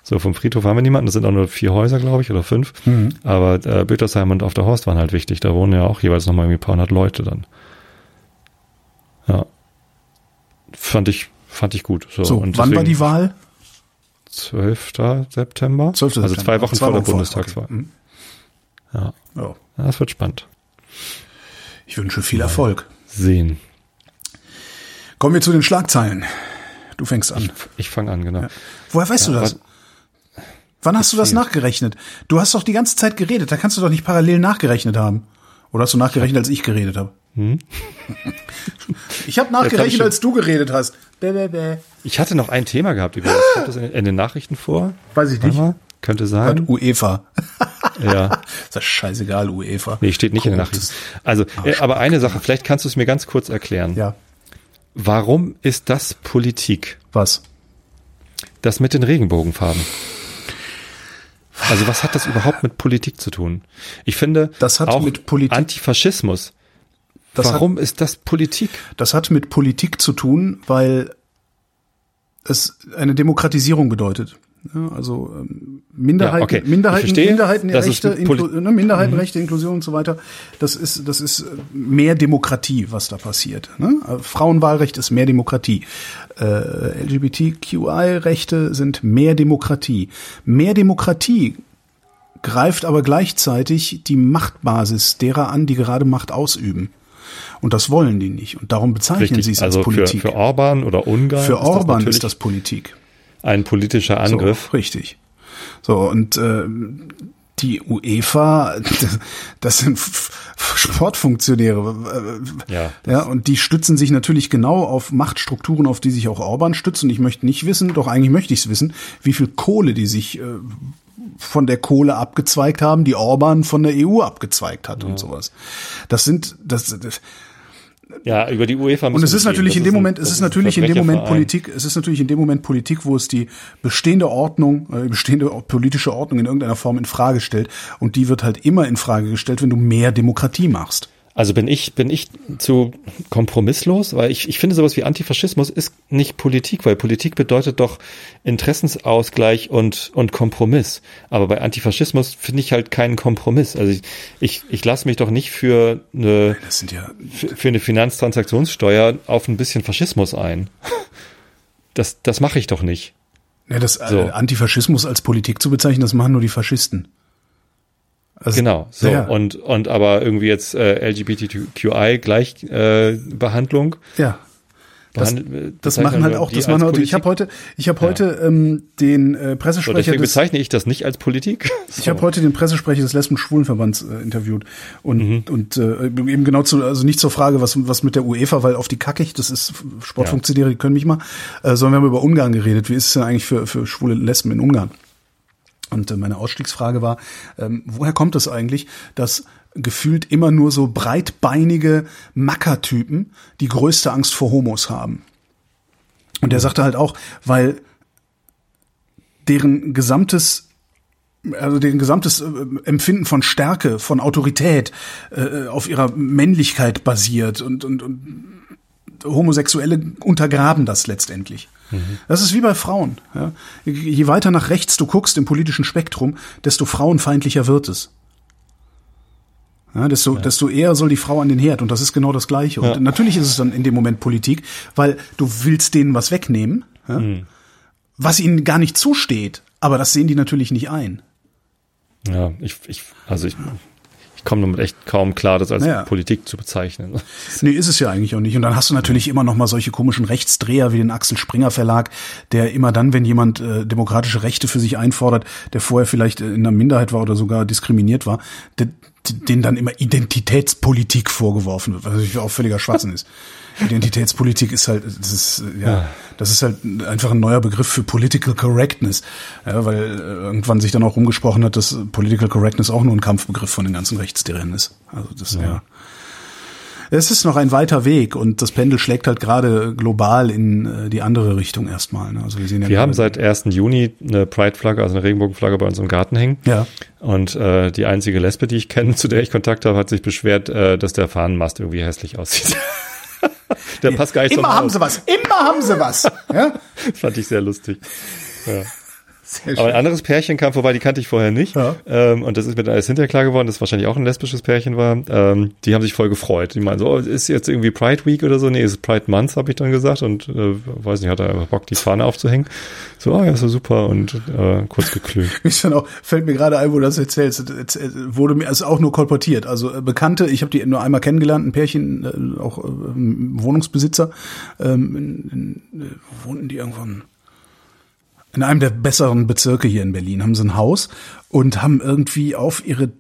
So, vom Friedhof haben wir niemanden, das sind auch nur vier Häuser, glaube ich, oder fünf. Mhm. Aber äh, Bötersheim und auf der Horst waren halt wichtig. Da wohnen ja auch jeweils nochmal irgendwie ein paar hundert Leute dann. Ja. Fand ich, fand ich gut. So, So, und wann war die Wahl? 12. September. 12. Also September. zwei Wochen Zwei vor der Wochen vor, Bundestagswahl. okay. Mhm. Ja. Ja. ja, das wird spannend. Ich wünsche viel Erfolg. Sehen. Kommen wir zu den Schlagzeilen. Du fängst an. Ich fange an, genau. Woher weißt du das? Wann hast du das nachgerechnet? Du hast doch die ganze Zeit geredet. Da kannst du doch nicht parallel nachgerechnet haben. Oder hast du nachgerechnet, als ich geredet habe? Ich habe hab ich nachgerechnet, schon- als du geredet hast. Bäh, bäh, bäh. Ich hatte noch ein Thema gehabt das. Kommt das in, den Nachrichten vor? Weiß ich nicht. Könnte sein. Und UEFA. Ja. Ist das scheißegal, UEFA. Nee, steht nicht in den Nachrichten. Also, äh, aber eine Sache, vielleicht kannst du es mir ganz kurz erklären. Ja. Warum ist das Politik? Was? das mit den Regenbogenfarben? Also was hat das überhaupt mit Politik zu tun? Ich finde, Das hat auch mit Politik- Antifaschismus. Das hat- Warum ist das Politik? Das hat mit Politik zu tun, weil es eine Demokratisierung bedeutet. Ja, also ähm, Minderheiten, Ja, okay. Minderheiten, verstehe, Minderheitenrechte, Inklu ne, Minderheitenrechte, Inklusion und so weiter. Das ist, das ist äh, mehr Demokratie, was da passiert. Ne? Äh, Frauenwahlrecht ist mehr Demokratie. Äh, LGBTQI-Rechte sind mehr Demokratie. Mehr Demokratie greift aber gleichzeitig die Machtbasis derer an, die gerade Macht ausüben. Und das wollen die nicht. Und darum bezeichnen sie es als also für, Politik. für Orban oder Ungarn Für ist das Orban natürlich ist das Politik. ein politischer Angriff. So, richtig. So, und äh, die UEFA, das sind Sportfunktionäre. Ja, ja, und die stützen sich natürlich genau auf Machtstrukturen, auf die sich auch Orban stützt. Und ich möchte nicht wissen, doch eigentlich möchte ich es wissen, wie viel Kohle die sich äh, von der Kohle abgezweigt haben, die Orban von der EU abgezweigt hat und sowas. Das sind, das, das Ja, über die UEFA und es ist natürlich in dem Moment, es ist natürlich in dem Moment. Politik, es ist natürlich in dem Moment Politik, wo es die bestehende Ordnung, äh, bestehende politische Ordnung in irgendeiner Form in Frage stellt. Und die wird halt immer in Frage gestellt, wenn du mehr Demokratie machst. Also bin ich, bin ich zu kompromisslos, weil ich, ich finde sowas wie Antifaschismus ist nicht Politik, weil Politik bedeutet doch Interessensausgleich und, und Kompromiss. Aber bei Antifaschismus finde ich halt keinen Kompromiss. Also ich, ich, ich lasse mich doch nicht für eine, ja, für, eine Finanztransaktionssteuer auf ein bisschen Faschismus ein. Das, das mache ich doch nicht. ja das So. äh, Antifaschismus als Politik zu bezeichnen, das machen nur die Faschisten. Also, Genau. So Ja. und und aber irgendwie jetzt äh, LGBTQI Gleichbehandlung. Äh, Behandlung. Ja. Das, äh, das bezeichnen machen halt auch, das machen heute, ich Politik? habe heute, ich habe heute ähm, den äh, So, Pressesprecher deswegen des, bezeichne ich das nicht als Politik. So. Ich habe heute den Pressesprecher des Lesben-Schwulenverbands äh, interviewt und Mhm. und äh, eben genau zu also nicht zur Frage was was mit der UEFA, weil auf die kacke ich, das ist Sportfunktionäre, die können mich mal, äh, sondern wir haben über Ungarn geredet. Wie ist es denn eigentlich für für schwule Lesben in Ungarn? Und äh, meine Ausstiegsfrage war, ähm, woher kommt es eigentlich, dass gefühlt immer nur so breitbeinige Mackertypen die größte Angst vor Homos haben? Und er sagte halt auch, weil deren gesamtes also deren gesamtes äh, Empfinden von Stärke, von Autorität äh, auf ihrer Männlichkeit basiert und, und, und Homosexuelle untergraben das letztendlich. Das ist wie bei Frauen. Ja. Je weiter nach rechts du guckst im politischen Spektrum, desto frauenfeindlicher wird es. Ja, desto, desto eher soll die Frau an den Herd und das ist genau das Gleiche. Und Ja. natürlich ist es dann in dem Moment Politik, weil du willst denen was wegnehmen, ja, was ihnen gar nicht zusteht. Aber das sehen die natürlich nicht ein. Ja, ich, ich also ich, ich komme damit echt kaum klar, das als Naja. Politik zu bezeichnen. Nee, ist es ja eigentlich auch nicht. Und dann hast du natürlich immer noch mal solche komischen Rechtsdreher wie den Axel Springer Verlag, der immer dann, wenn jemand äh, demokratische Rechte für sich einfordert, der vorher vielleicht äh, in einer Minderheit war oder sogar diskriminiert war, der, den dann immer Identitätspolitik vorgeworfen wird, was natürlich auch völliger Schwachsinn ist. Identitätspolitik ist halt, das ist, ja, das ist halt einfach ein neuer Begriff für Political Correctness, ja, weil äh, irgendwann sich dann auch rumgesprochen hat, dass Political Correctness auch nur ein Kampfbegriff von den ganzen Rechtsdrehern ist. Also das, ja. Es ist noch ein weiter Weg und das Pendel schlägt halt gerade global in äh, die andere Richtung erstmal. Ne? Also wir sehen ja Wir haben seit 1. Juni eine Pride-Flagge, also eine Regenbogenflagge bei uns im Garten hängen. ja Und äh, die einzige Lesbe, die ich kenne, zu der ich Kontakt habe, hat sich beschwert, äh, dass der Fahnenmast irgendwie hässlich aussieht. der passt gar nicht immer haben Haus. sie was, immer haben sie was. Ja? Fand ich sehr lustig. Ja. Aber ein anderes Pärchen kam vorbei, die kannte ich vorher nicht. Ja. Ähm, und das ist mir dann alles hinterher klar geworden, das wahrscheinlich auch ein lesbisches Pärchen war. Ähm, die haben sich voll gefreut. Die meinen so, oh, ist jetzt irgendwie Pride Week oder so? Nee, ist Pride Month, habe ich dann gesagt. Und äh, weiß nicht, hat er einfach Bock, die Fahne aufzuhängen. So, ah ja, so super. Und äh, kurz geklügt. Ich dann auch, fällt mir gerade ein, wo du das erzählst, wurde mir also auch nur kolportiert. Also äh, Bekannte, ich habe die nur einmal kennengelernt, ein Pärchen, äh, auch äh, Wohnungsbesitzer, ähm, in, in, äh, wo wohnten die irgendwann in einem der besseren Bezirke hier in Berlin, haben sie ein Haus und haben irgendwie auf ihre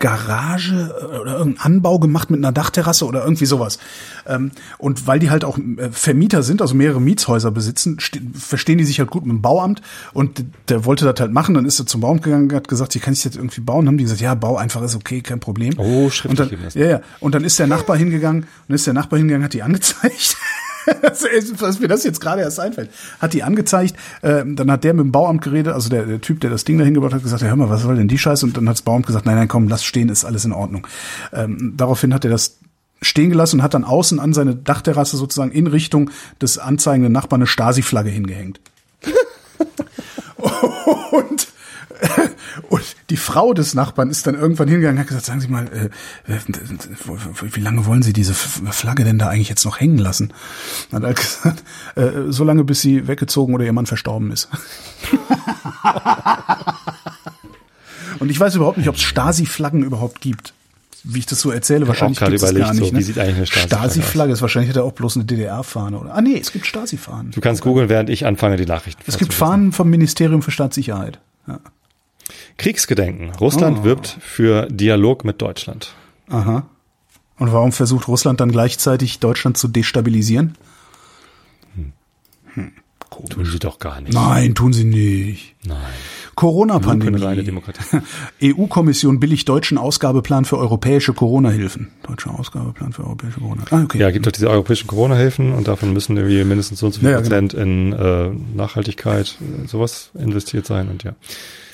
Garage äh, oder irgendeinen Anbau gemacht mit einer Dachterrasse oder irgendwie sowas. Ähm, und weil die halt auch äh, Vermieter sind, also mehrere Mietshäuser besitzen, ste- verstehen die sich halt gut mit dem Bauamt und der wollte das halt machen, dann ist er zum Bauamt gegangen, hat gesagt, hier kann ich jetzt irgendwie bauen, haben die gesagt, ja, bau einfach ist okay, kein Problem. Oh, schriftlich und dann. Ja, ja. Und dann ist der Nachbar hingegangen und ist der Nachbar hingegangen, hat die angezeigt. was mir das jetzt gerade erst einfällt, hat die angezeigt, äh, dann hat der mit dem Bauamt geredet, also der, der Typ, der das Ding da hingebracht hat, gesagt, ja, hör mal, was soll denn die Scheiße? Und dann hat das Bauamt gesagt, nein, nein, komm, lass stehen, ist alles in Ordnung. Ähm, daraufhin hat er das stehen gelassen und hat dann außen an seine Dachterrasse sozusagen in Richtung des anzeigenden Nachbarn eine Stasi-Flagge hingehängt. und und die Frau des Nachbarn ist dann irgendwann hingegangen und hat gesagt, sagen Sie mal, äh, wie lange wollen Sie diese Flagge denn da eigentlich jetzt noch hängen lassen? Und hat er gesagt, äh, so lange, bis sie weggezogen oder ihr Mann verstorben ist. und ich weiß überhaupt nicht, ob es Stasi-Flaggen überhaupt gibt. Wie ich das so erzähle, wahrscheinlich gibt es gar nicht. So, ne? Wie sieht eigentlich eine Stasi-Flagge Stasi-Flagge ist wahrscheinlich hat er auch bloß eine DDR-Fahne. oder Ah nee, es gibt Stasi-Fahnen. Du kannst googeln, während ich anfange, die Nachrichten Es gibt Fahnen vom Ministerium für Staatssicherheit. Ja. Kriegsgedenken. Russland Oh. wirbt für Dialog mit Deutschland. Aha. Und warum versucht Russland dann gleichzeitig Deutschland zu destabilisieren? Tun sie doch gar nicht. Nein, tun sie nicht. Nein. Corona-Pandemie. EU-Kommission billigt deutschen Ausgabeplan für europäische Corona-Hilfen. Deutscher Ausgabeplan für europäische Corona. Ah, okay. Ja, gibt doch diese europäischen Corona-Hilfen und davon müssen irgendwie mindestens so und so viel Ja, genau. Prozent in äh, Nachhaltigkeit, äh, sowas investiert sein und ja.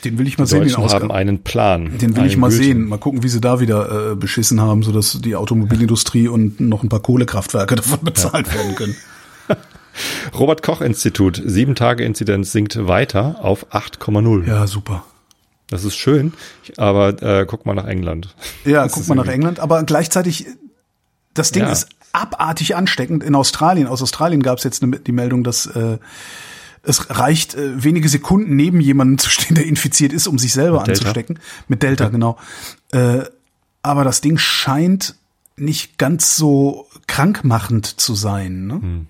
Den will ich mal Die sehen, den Deutschen haben Ausgabe. einen Plan. Den will ich mal gültigen. sehen. Mal gucken, wie sie da wieder äh, beschissen haben, sodass die Automobilindustrie und noch ein paar Kohlekraftwerke davon bezahlt werden können. Robert Koch Institut, sieben Tage Inzidenz sinkt weiter auf 8,0. Ja, super. Das ist schön, aber äh, guck mal nach England. Ja, Das guck mal nach England. Aber gleichzeitig, das Ding Ja. ist abartig ansteckend. In Australien, aus Australien gab es jetzt eine, die Meldung, dass äh, es reicht, äh, wenige Sekunden neben jemandem zu stehen, der infiziert ist, um sich selber Mit Delta? anzustecken. Mit Delta, genau. Äh, aber das Ding scheint nicht ganz so krankmachend zu sein. Ne?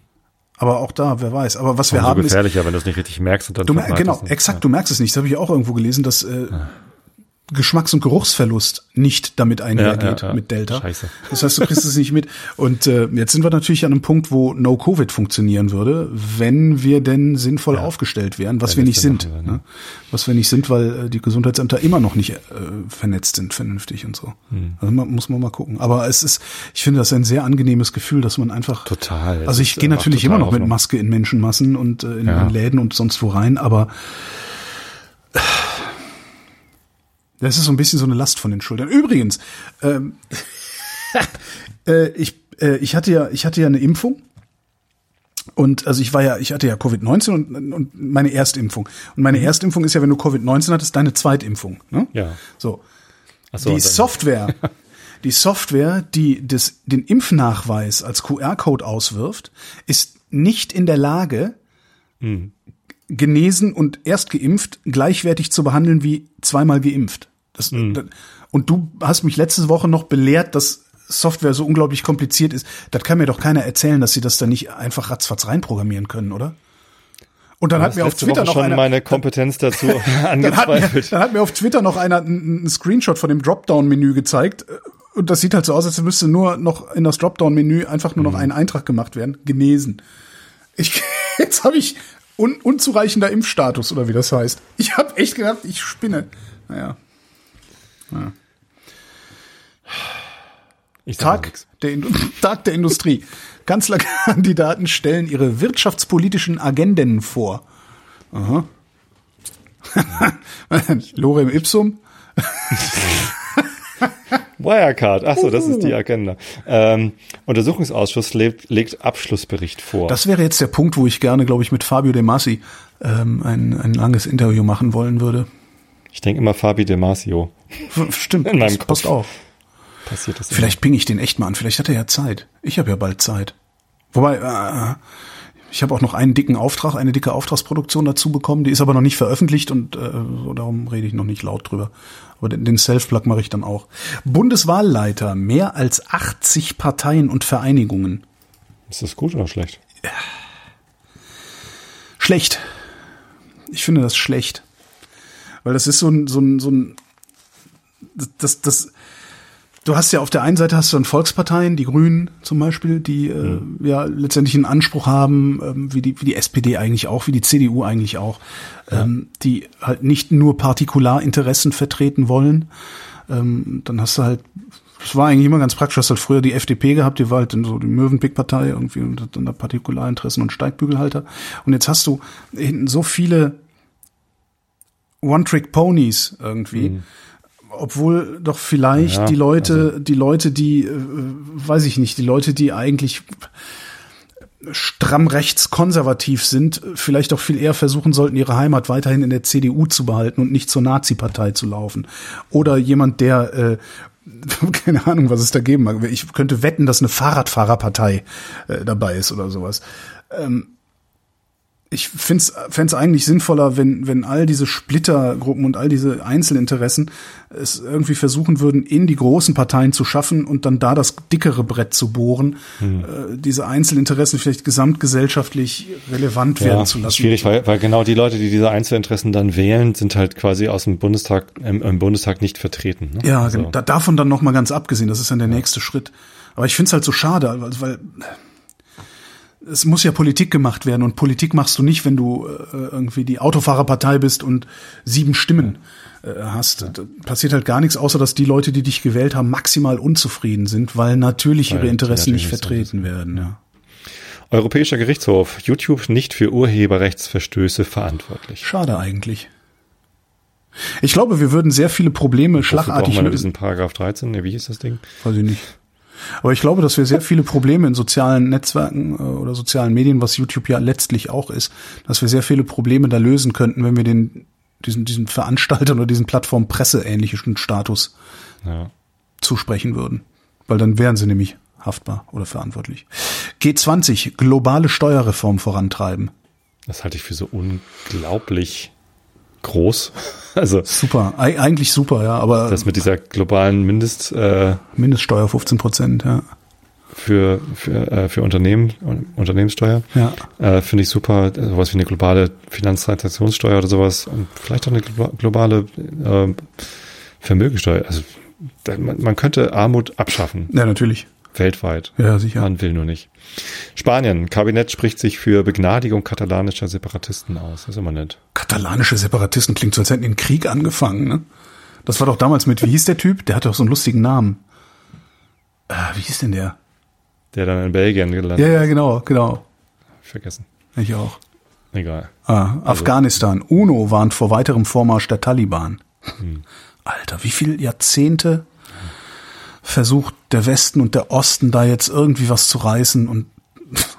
Aber auch da, wer weiß. Aber was wir haben ist, gefährlicher, wenn du es nicht richtig merkst und dann Du, genau, exakt, du merkst es nicht. Das habe ich auch irgendwo gelesen, dass äh, Geschmacks- und Geruchsverlust nicht damit einhergeht Ja, ja, ja. mit Delta. Scheiße. Das heißt, du kriegst es nicht mit. Und äh, jetzt sind wir natürlich an einem Punkt, wo No-Covid funktionieren würde, wenn wir denn sinnvoll aufgestellt wären, was wir wir nicht sind. machen würden, ne? Was wir nicht sind, weil äh, die Gesundheitsämter immer noch nicht äh, vernetzt sind, vernünftig und so. Hm. Also man, muss man mal gucken. Aber es ist, ich finde das ein sehr angenehmes Gefühl, dass man einfach Total. also ich gehe natürlich immer noch mit Hoffnung. Maske in Menschenmassen und äh, in Läden und sonst wo rein, aber das ist so ein bisschen so eine Last von den Schultern. Übrigens, ähm, äh, ich, äh, ich hatte ja, ich hatte ja eine Impfung. Und also ich war ja, ich hatte ja Covid-19 und, und meine Erstimpfung. Und meine Erstimpfung ist ja, wenn du Covid-19 hattest, deine Zweitimpfung. Ne? Ja. So. Ach so, die dann- Software, die Software, die das, den Impfnachweis als QR-Code auswirft, ist nicht in der Lage, Hm. genesen und erst geimpft gleichwertig zu behandeln wie zweimal geimpft. Das, Hm. das, und du hast mich letzte Woche noch belehrt, dass Software so unglaublich kompliziert ist. Das kann mir doch keiner erzählen, dass sie das da nicht einfach ratzfatz reinprogrammieren können, oder? Und dann Du hat mir auf Twitter Woche noch schon einer, meine Kompetenz dazu dann hat, mir, angezweifelt. dann hat mir auf Twitter noch einer einen Screenshot von dem Dropdown-Menü gezeigt. Und das sieht halt so aus, als müsste nur noch in das Dropdown-Menü einfach nur noch ein Eintrag gemacht werden. Genesen. Ich, jetzt habe ich un, unzureichender Impfstatus oder wie das heißt. Ich habe echt gedacht, ich spinne. Naja. Mal Tag der, Indu- Tag der Industrie. Kanzlerkandidaten stellen ihre wirtschaftspolitischen Agenden vor. Aha. Lorem ipsum. Wirecard, ach so, das ist die Agenda. Ähm, Untersuchungsausschuss legt, legt Abschlussbericht vor. Das wäre jetzt der Punkt, wo ich gerne, glaube ich, mit Fabio De Masi ähm, ein, ein langes Interview machen wollen würde. Ich denke immer Fabi De Masio. Stimmt, In meinem das passt Kopf. auch. Passiert das Vielleicht ping ich den echt mal an. Vielleicht hat er ja Zeit. Ich habe ja bald Zeit. Wobei, äh, ich habe auch noch einen dicken Auftrag, eine dicke Auftragsproduktion dazu bekommen. Die ist aber noch nicht veröffentlicht und äh, so darum rede ich noch nicht laut drüber. Aber den, den Self-Plug mache ich dann auch. Bundeswahlleiter, mehr als 80 Parteien und Vereinigungen. immer. Ist das gut oder schlecht? Schlecht. Ich finde das schlecht. Weil das ist so ein, so ein, so ein, das, das, du hast ja auf der einen Seite hast du dann Volksparteien, die Grünen zum Beispiel, die äh, ja letztendlich einen Anspruch haben, ähm, wie die, wie die SPD eigentlich auch, wie die CDU eigentlich auch, ähm, die halt nicht nur Partikularinteressen vertreten wollen. Ähm, dann hast du halt Das war eigentlich immer ganz praktisch. Hast halt früher die FDP gehabt, die war halt so die Möwenpick-Partei irgendwie und hat dann da Partikularinteressen und Steigbügelhalter. Und jetzt hast du hinten so viele One-Trick-Ponies irgendwie. Mhm. Obwohl doch vielleicht Ja, die Leute, also- die Leute, die, äh, weiß ich nicht, die Leute, die eigentlich stramm rechtskonservativ sind, vielleicht auch viel eher versuchen sollten, ihre Heimat weiterhin in der CDU zu behalten und nicht zur Nazi-Partei zu laufen. Oder jemand, der, äh, keine Ahnung, was es da geben mag. Ich könnte wetten, dass eine Fahrradfahrerpartei äh, dabei ist oder sowas. Ähm, ich fände es eigentlich sinnvoller, wenn, wenn all diese Splittergruppen und all diese Einzelinteressen es irgendwie versuchen würden, in die großen Parteien zu schaffen und dann da das dickere Brett zu bohren, Hm. äh, diese Einzelinteressen vielleicht gesamtgesellschaftlich relevant werden zu lassen. schwierig, weil, weil genau die Leute, die diese Einzelinteressen dann wählen, sind halt quasi aus dem Bundestag, im, im Bundestag nicht vertreten. Ne? Ja, Also, da, davon dann noch mal ganz abgesehen, das ist dann der nächste Schritt. Aber ich finde es halt so schade, weil, weil es muss ja Politik gemacht werden und Politik machst du nicht, wenn du äh, irgendwie die Autofahrerpartei bist und sieben Stimmen äh, hast. Da passiert halt gar nichts, außer dass die Leute, die dich gewählt haben, maximal unzufrieden sind, weil natürlich Weil ihre Interessen nicht vertreten werden. Ja. Europäischer Gerichtshof, YouTube nicht für Urheberrechtsverstöße verantwortlich. Schade eigentlich. Ich glaube, wir würden sehr viele Probleme Wofür schlagartig lösen. diesen Paragraph 13? Nee, wie hieß das Ding? Weiß ich nicht. Aber ich glaube, dass wir sehr viele Probleme in sozialen Netzwerken äh, oder sozialen Medien, was YouTube ja letztlich auch ist, dass wir sehr viele Probleme da lösen könnten, wenn wir den diesen diesen Veranstaltern oder diesen Plattformen presseähnlichen Status Ja. zusprechen würden, weil dann wären sie nämlich haftbar oder verantwortlich. G20 globale Steuerreform vorantreiben. Das halte ich für so unglaublich groß. Also Super, Eig eigentlich super, ja, aber das mit dieser globalen Mindest äh, Mindeststeuer 15 Prozent, ja. für für äh, für Unternehmen Unternehmenssteuer Ja. äh, finde ich super. Sowas wie eine globale Finanztransaktionssteuer oder sowas und vielleicht auch eine glo- globale äh, Vermögensteuer. Also man, man könnte Armut abschaffen Ja, natürlich. weltweit. Ja, sicher. Man will nur nicht. Spanien. Kabinett spricht sich für Begnadigung katalanischer Separatisten aus. Das ist immer nett. Katalanische Separatisten klingt so, als hätten den Krieg angefangen, ne? Das war doch damals mit, wie hieß der Typ? Der hatte doch so einen lustigen Namen. Äh, wie hieß denn der? Der dann in Belgien gelandet. Ja, ja, genau, genau. Vergessen. Ich auch. Egal. Ah, Afghanistan. UNO warnt vor weiterem Vormarsch der Taliban. Alter, wie viele Jahrzehnte versucht der Westen und der Osten da jetzt irgendwie was zu reißen und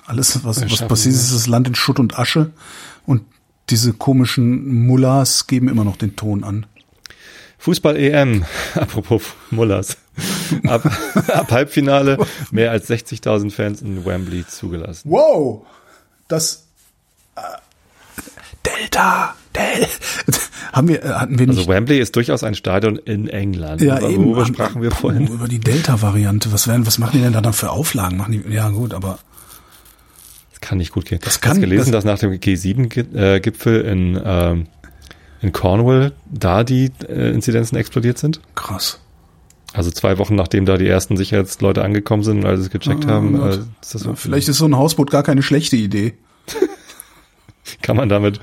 alles, was, was passiert, sie ist das Land in Schutt und Asche und diese komischen Mullahs geben immer noch den Ton an. Fußball-EM. Apropos Mullers. Ab, ab Halbfinale mehr als 60.000 Fans in Wembley zugelassen. Wow, das äh, Delta, Del haben wir äh, hatten wir nicht Also Wembley ist durchaus ein Stadion in England. ja, Aber eben. Worüber Haben- sprachen wir vorhin? Über die Delta-Variante. Was werden, was machen die denn da dann für Auflagen? Machen die, ja gut, aber Das kann nicht gut gehen. Das kann- Hast du gelesen, das- dass nach dem G7-Gipfel in, ähm, in Cornwall da die äh, Inzidenzen explodiert sind? krass. Also zwei Wochen nachdem da die ersten Sicherheitsleute angekommen sind und alles gecheckt haben. Gott. Äh, ist das Ja, vielleicht ist so ein Hausboot gar keine schlechte Idee. kann man damit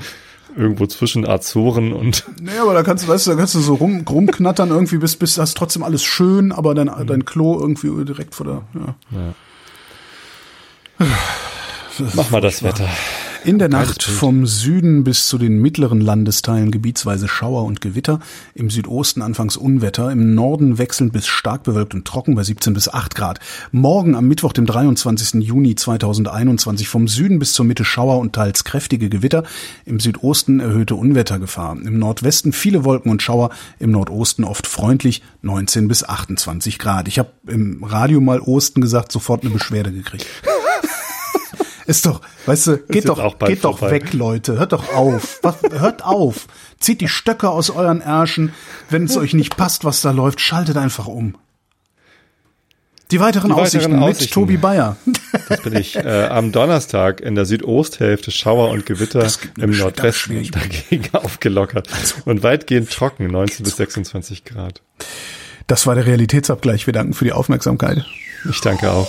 irgendwo zwischen Azoren und Nee, aber da kannst du, weißt du, da kannst du so rum, rumknattern irgendwie, bis, bis das trotzdem alles schön, aber dein, dein Klo irgendwie direkt vor der, ja. mach mal das Wetter. In der Nacht vom Süden bis zu den mittleren Landesteilen gebietsweise Schauer und Gewitter, im Südosten anfangs Unwetter, im Norden wechselnd bis stark bewölkt und trocken bei 17 bis 8 Grad. Morgen am Mittwoch, dem 23. Juni 2021 vom Süden bis zur Mitte Schauer und teils kräftige Gewitter, im Südosten erhöhte Unwettergefahr, im Nordwesten viele Wolken und Schauer, im Nordosten oft freundlich 19 bis 28 Grad. Ich habe im Radio mal Osten gesagt, sofort eine Beschwerde gekriegt. Ist doch, weißt du, geht doch, geht doch weg, Leute. Hört doch auf. Was, hört auf. Zieht die Stöcke aus euren Ärschen. Wenn es euch nicht passt, was da läuft, schaltet einfach um. Die weiteren, Die weiteren Aussichten, mit. Tobi Bayer. Das bin ich. Äh, am Donnerstag in der Südosthälfte Schauer und Gewitter im Nordwesten dagegen aufgelockert und weitgehend trocken, 19 bis 26 Grad. Das war der Realitätsabgleich. Wir danken für die Aufmerksamkeit. Ich danke auch.